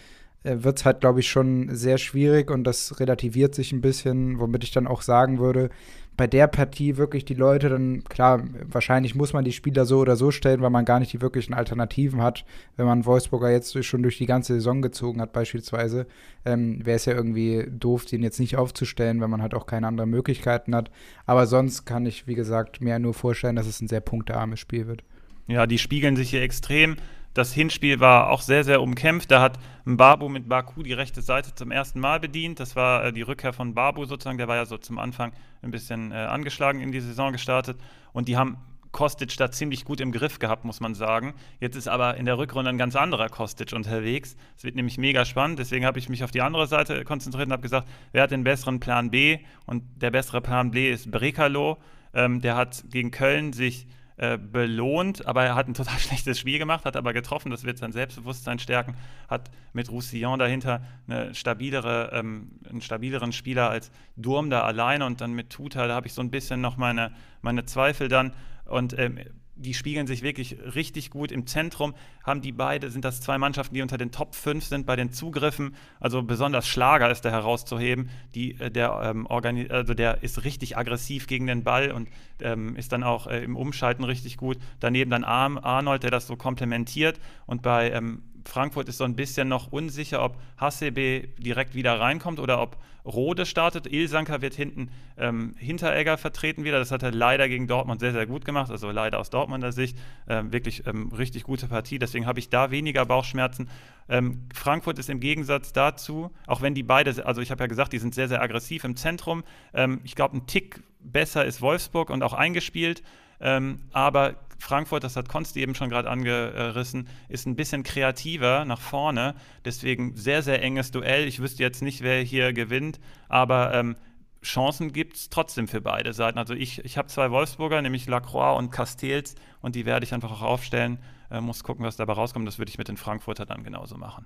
[SPEAKER 3] äh, wird es halt, glaube ich, schon sehr schwierig und das relativiert sich ein bisschen, womit ich dann auch sagen würde, bei der Partie wirklich die Leute dann, klar, wahrscheinlich muss man die Spieler so oder so stellen, weil man gar nicht die wirklichen Alternativen hat. Wenn man Wolfsburger jetzt schon durch die ganze Saison gezogen hat, beispielsweise, ähm, wäre es ja irgendwie doof, den jetzt nicht aufzustellen, wenn man halt auch keine anderen Möglichkeiten hat. Aber sonst kann ich, wie gesagt, mir nur vorstellen, dass es ein sehr punktearmes Spiel wird.
[SPEAKER 2] Ja, die spiegeln sich hier extrem. Das Hinspiel war auch sehr, sehr umkämpft. Da hat Babu mit Baku die rechte Seite zum ersten Mal bedient. Das war äh, die Rückkehr von Babu sozusagen. Der war ja so zum Anfang ein bisschen äh, angeschlagen in die Saison gestartet. Und die haben Kostic da ziemlich gut im Griff gehabt, muss man sagen. Jetzt ist aber in der Rückrunde ein ganz anderer Kostic unterwegs. Es wird nämlich mega spannend. Deswegen habe ich mich auf die andere Seite konzentriert und habe gesagt, wer hat den besseren Plan B? Und der bessere Plan B ist Brekalo. Ähm, der hat gegen Köln sich äh, belohnt, aber er hat ein total schlechtes Spiel gemacht, hat aber getroffen, das wird sein Selbstbewusstsein stärken, hat mit Roussillon dahinter eine stabilere, ähm, einen stabileren Spieler als Durm da alleine und dann mit Tuta, da habe ich so ein bisschen noch meine, meine Zweifel dann und ähm, die spiegeln sich wirklich richtig gut. Im Zentrum haben die beide, sind das zwei Mannschaften, die unter den Top 5 sind bei den Zugriffen. Also besonders Schlager ist da herauszuheben. Die, äh, der, ähm, also der ist richtig aggressiv gegen den Ball und ähm, ist dann auch äh, im Umschalten richtig gut. Daneben dann Arnold, der das so komplementiert. Und bei ähm, Frankfurt ist so ein bisschen noch unsicher, ob Hasebe direkt wieder reinkommt oder ob Rode startet. Ilsanker wird hinten ähm, Hinteregger vertreten wieder. Das hat er leider gegen Dortmund sehr, sehr gut gemacht. Also leider aus Dortmunder Sicht. Ähm, wirklich ähm, richtig gute Partie. Deswegen habe ich da weniger Bauchschmerzen. Ähm, Frankfurt ist im Gegensatz dazu, auch wenn die beide, also ich habe ja gesagt, die sind sehr, sehr aggressiv im Zentrum. Ähm, ich glaube, ein Tick besser ist Wolfsburg und auch eingespielt. Ähm, aber Frankfurt, das hat Konsti eben schon gerade angerissen, ist ein bisschen kreativer nach vorne. Deswegen sehr, sehr enges Duell. Ich wüsste jetzt nicht, wer hier gewinnt, aber ähm, Chancen gibt es trotzdem für beide Seiten. Also ich, ich habe zwei Wolfsburger, nämlich Lacroix und Castells, und die werde ich einfach auch aufstellen. Äh, muss gucken, was dabei rauskommt. Das würde ich mit den Frankfurter dann genauso machen.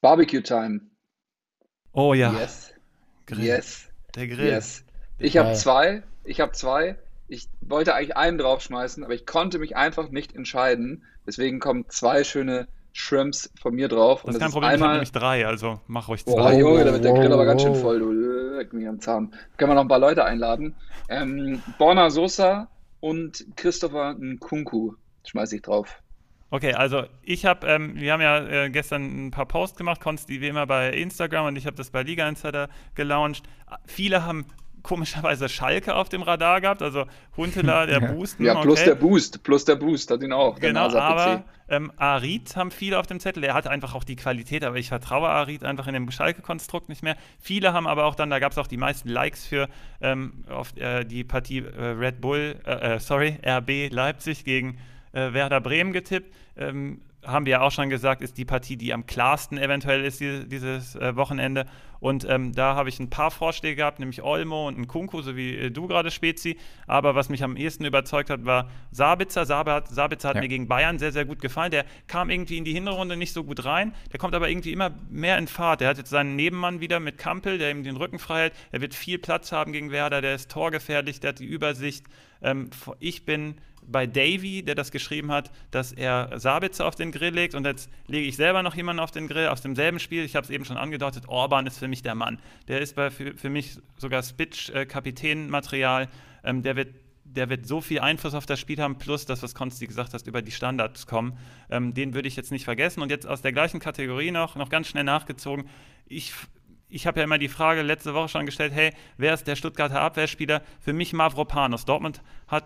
[SPEAKER 1] Barbecue Time.
[SPEAKER 2] Oh ja.
[SPEAKER 1] Yes.
[SPEAKER 2] Grill.
[SPEAKER 1] Yes.
[SPEAKER 2] Der Grill.
[SPEAKER 1] Yes. Ich habe zwei. Ich habe zwei. Ich wollte eigentlich einen draufschmeißen, aber ich konnte mich einfach nicht entscheiden. Deswegen kommen zwei schöne Shrimps von mir drauf.
[SPEAKER 2] Das ist kein Problem, einmal... ich habe nämlich drei, also mach ruhig zwei.
[SPEAKER 1] Boah, Junge, da wird der Grill aber ganz schön voll. Du leck mich am Zahn. Können wir noch ein paar Leute einladen. Ähm, Borna Sosa und Christopher Nkunku schmeiße ich drauf.
[SPEAKER 2] Okay, also ich habe, ähm, wir haben ja äh, gestern ein paar Posts gemacht, Konsti wie immer bei Instagram und ich habe das bei Liga Insider gelauncht. Viele haben komischerweise Schalke auf dem Radar gehabt, also Huntela, der
[SPEAKER 1] ja.
[SPEAKER 2] Boosten.
[SPEAKER 1] Ja, plus okay. der Boost, plus der Boost hat ihn auch.
[SPEAKER 2] Genau, aber ähm, Arid haben viele auf dem Zettel. Er hat einfach auch die Qualität, aber ich vertraue Arid einfach in dem Schalke-Konstrukt nicht mehr. Viele haben aber auch dann, da gab es auch die meisten Likes für ähm, auf äh, die Partie äh, Red Bull, äh, äh sorry, RB Leipzig gegen äh, Werder Bremen getippt. Ähm, haben wir ja auch schon gesagt, ist die Partie, die am klarsten eventuell ist die, dieses äh, Wochenende. Und ähm, da habe ich ein paar Vorschläge gehabt, nämlich Olmo und ein Kunku, so wie äh, du gerade, Spezi. Aber was mich am ehesten überzeugt hat, war Sabitzer. Sabitzer, Sabitzer hat ja. mir gegen Bayern sehr, sehr gut gefallen. Der kam irgendwie in die Hinterrunde nicht so gut rein. Der kommt aber irgendwie immer mehr in Fahrt. Der hat jetzt seinen Nebenmann wieder mit Kampel, der ihm den Rücken frei hält. Er wird viel Platz haben gegen Werder. Der ist torgefährlich, der hat die Übersicht. Ähm, ich bin bei Davy, der das geschrieben hat, dass er Sabitzer auf den Grill legt und jetzt lege ich selber noch jemanden auf den Grill aus demselben Spiel. Ich habe es eben schon angedeutet, Orban ist für mich der Mann. Der ist bei, für, für mich sogar Spitch-Kapitän-Material. Ähm, der wird der wird so viel Einfluss auf das Spiel haben, plus das, was Konsti gesagt hast, über die Standards kommen. Ähm, den würde ich jetzt nicht vergessen. Und jetzt aus der gleichen Kategorie noch, noch ganz schnell nachgezogen. Ich ich habe ja immer die Frage letzte Woche schon gestellt, hey, wer ist der Stuttgarter Abwehrspieler? Für mich Mavropanos. Dortmund hat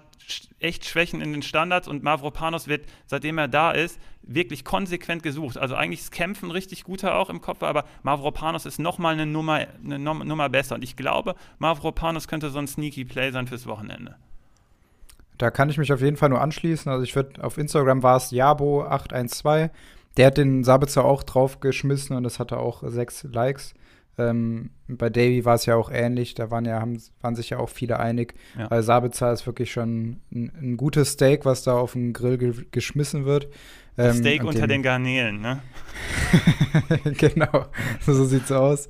[SPEAKER 2] echt Schwächen in den Standards und Mavropanos wird, seitdem er da ist, wirklich konsequent gesucht. Also eigentlich ist Kämpfen richtig guter auch im Kopf, aber Mavropanos ist nochmal eine Nummer, eine Nummer besser. Und ich glaube, Mavropanos könnte so ein Sneaky Play sein fürs Wochenende.
[SPEAKER 3] Da kann ich mich auf jeden Fall nur anschließen. Also ich würde, auf Instagram war es Jabo812. Der hat den Sabitzer auch draufgeschmissen und das hatte auch sechs Likes. Ähm, bei Davy war es ja auch ähnlich, da waren ja, haben, waren sich ja auch viele einig. Ja. Also Sabitzer ist wirklich schon ein, ein, gutes Steak, was da auf den Grill ge geschmissen wird.
[SPEAKER 2] Ähm, Steak unter den, den Garnelen, ne?
[SPEAKER 3] genau, so sieht's aus.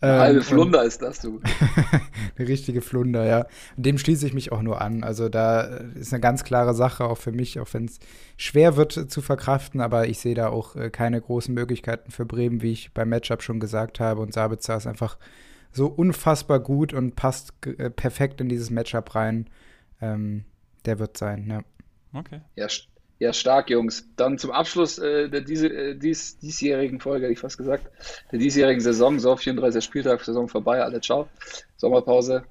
[SPEAKER 1] Eine ähm, halbe Flunder ist das, du.
[SPEAKER 3] eine richtige Flunder, ja. Und dem schließe ich mich auch nur an. Also da ist eine ganz klare Sache, auch für mich, auch wenn es schwer wird zu verkraften, aber ich sehe da auch äh, keine großen Möglichkeiten für Bremen, wie ich beim Matchup schon gesagt habe. Und Sabitzer ist einfach so unfassbar gut und passt äh, perfekt in dieses Matchup rein. Ähm, der wird sein, ja.
[SPEAKER 1] Okay. Ja, Ja, stark, Jungs. Dann zum Abschluss äh, der diese, äh, dies, diesjährigen Folge, hätte ich fast gesagt, der diesjährigen Saison. So, 34. Spieltag, Saison vorbei, alle ciao. Sommerpause.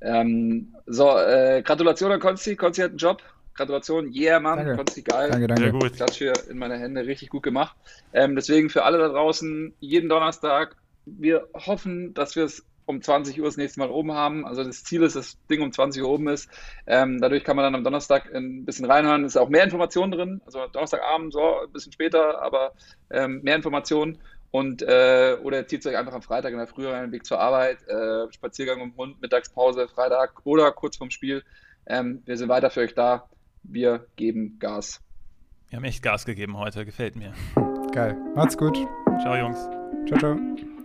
[SPEAKER 1] Ähm, so, äh, Gratulation an Konsti. Konsti hat einen Job. Gratulation, yeah, Mann. Danke. Konsti, geil.
[SPEAKER 3] Danke, danke. Sehr
[SPEAKER 1] gut. Klatsch hier in meine Hände, richtig gut gemacht. Ähm, deswegen für alle da draußen, jeden Donnerstag, wir hoffen, dass wir es um 20 Uhr das nächste Mal oben haben. Also das Ziel ist, dass das Ding um 20 Uhr oben ist. Ähm, dadurch kann man dann am Donnerstag ein bisschen reinhören. Es ist auch mehr Informationen drin. Also Donnerstagabend, so ein bisschen später, aber ähm, mehr Informationen. Und äh, oder zieht euch einfach am Freitag in der Früh rein, Weg zur Arbeit, äh, Spaziergang um Hund, Mittagspause, Freitag oder kurz vorm Spiel. Ähm, wir sind weiter für euch da. Wir geben Gas.
[SPEAKER 2] Wir haben echt Gas gegeben heute, gefällt mir.
[SPEAKER 3] Geil. Macht's gut.
[SPEAKER 2] Ciao, Jungs.
[SPEAKER 3] Ciao, ciao.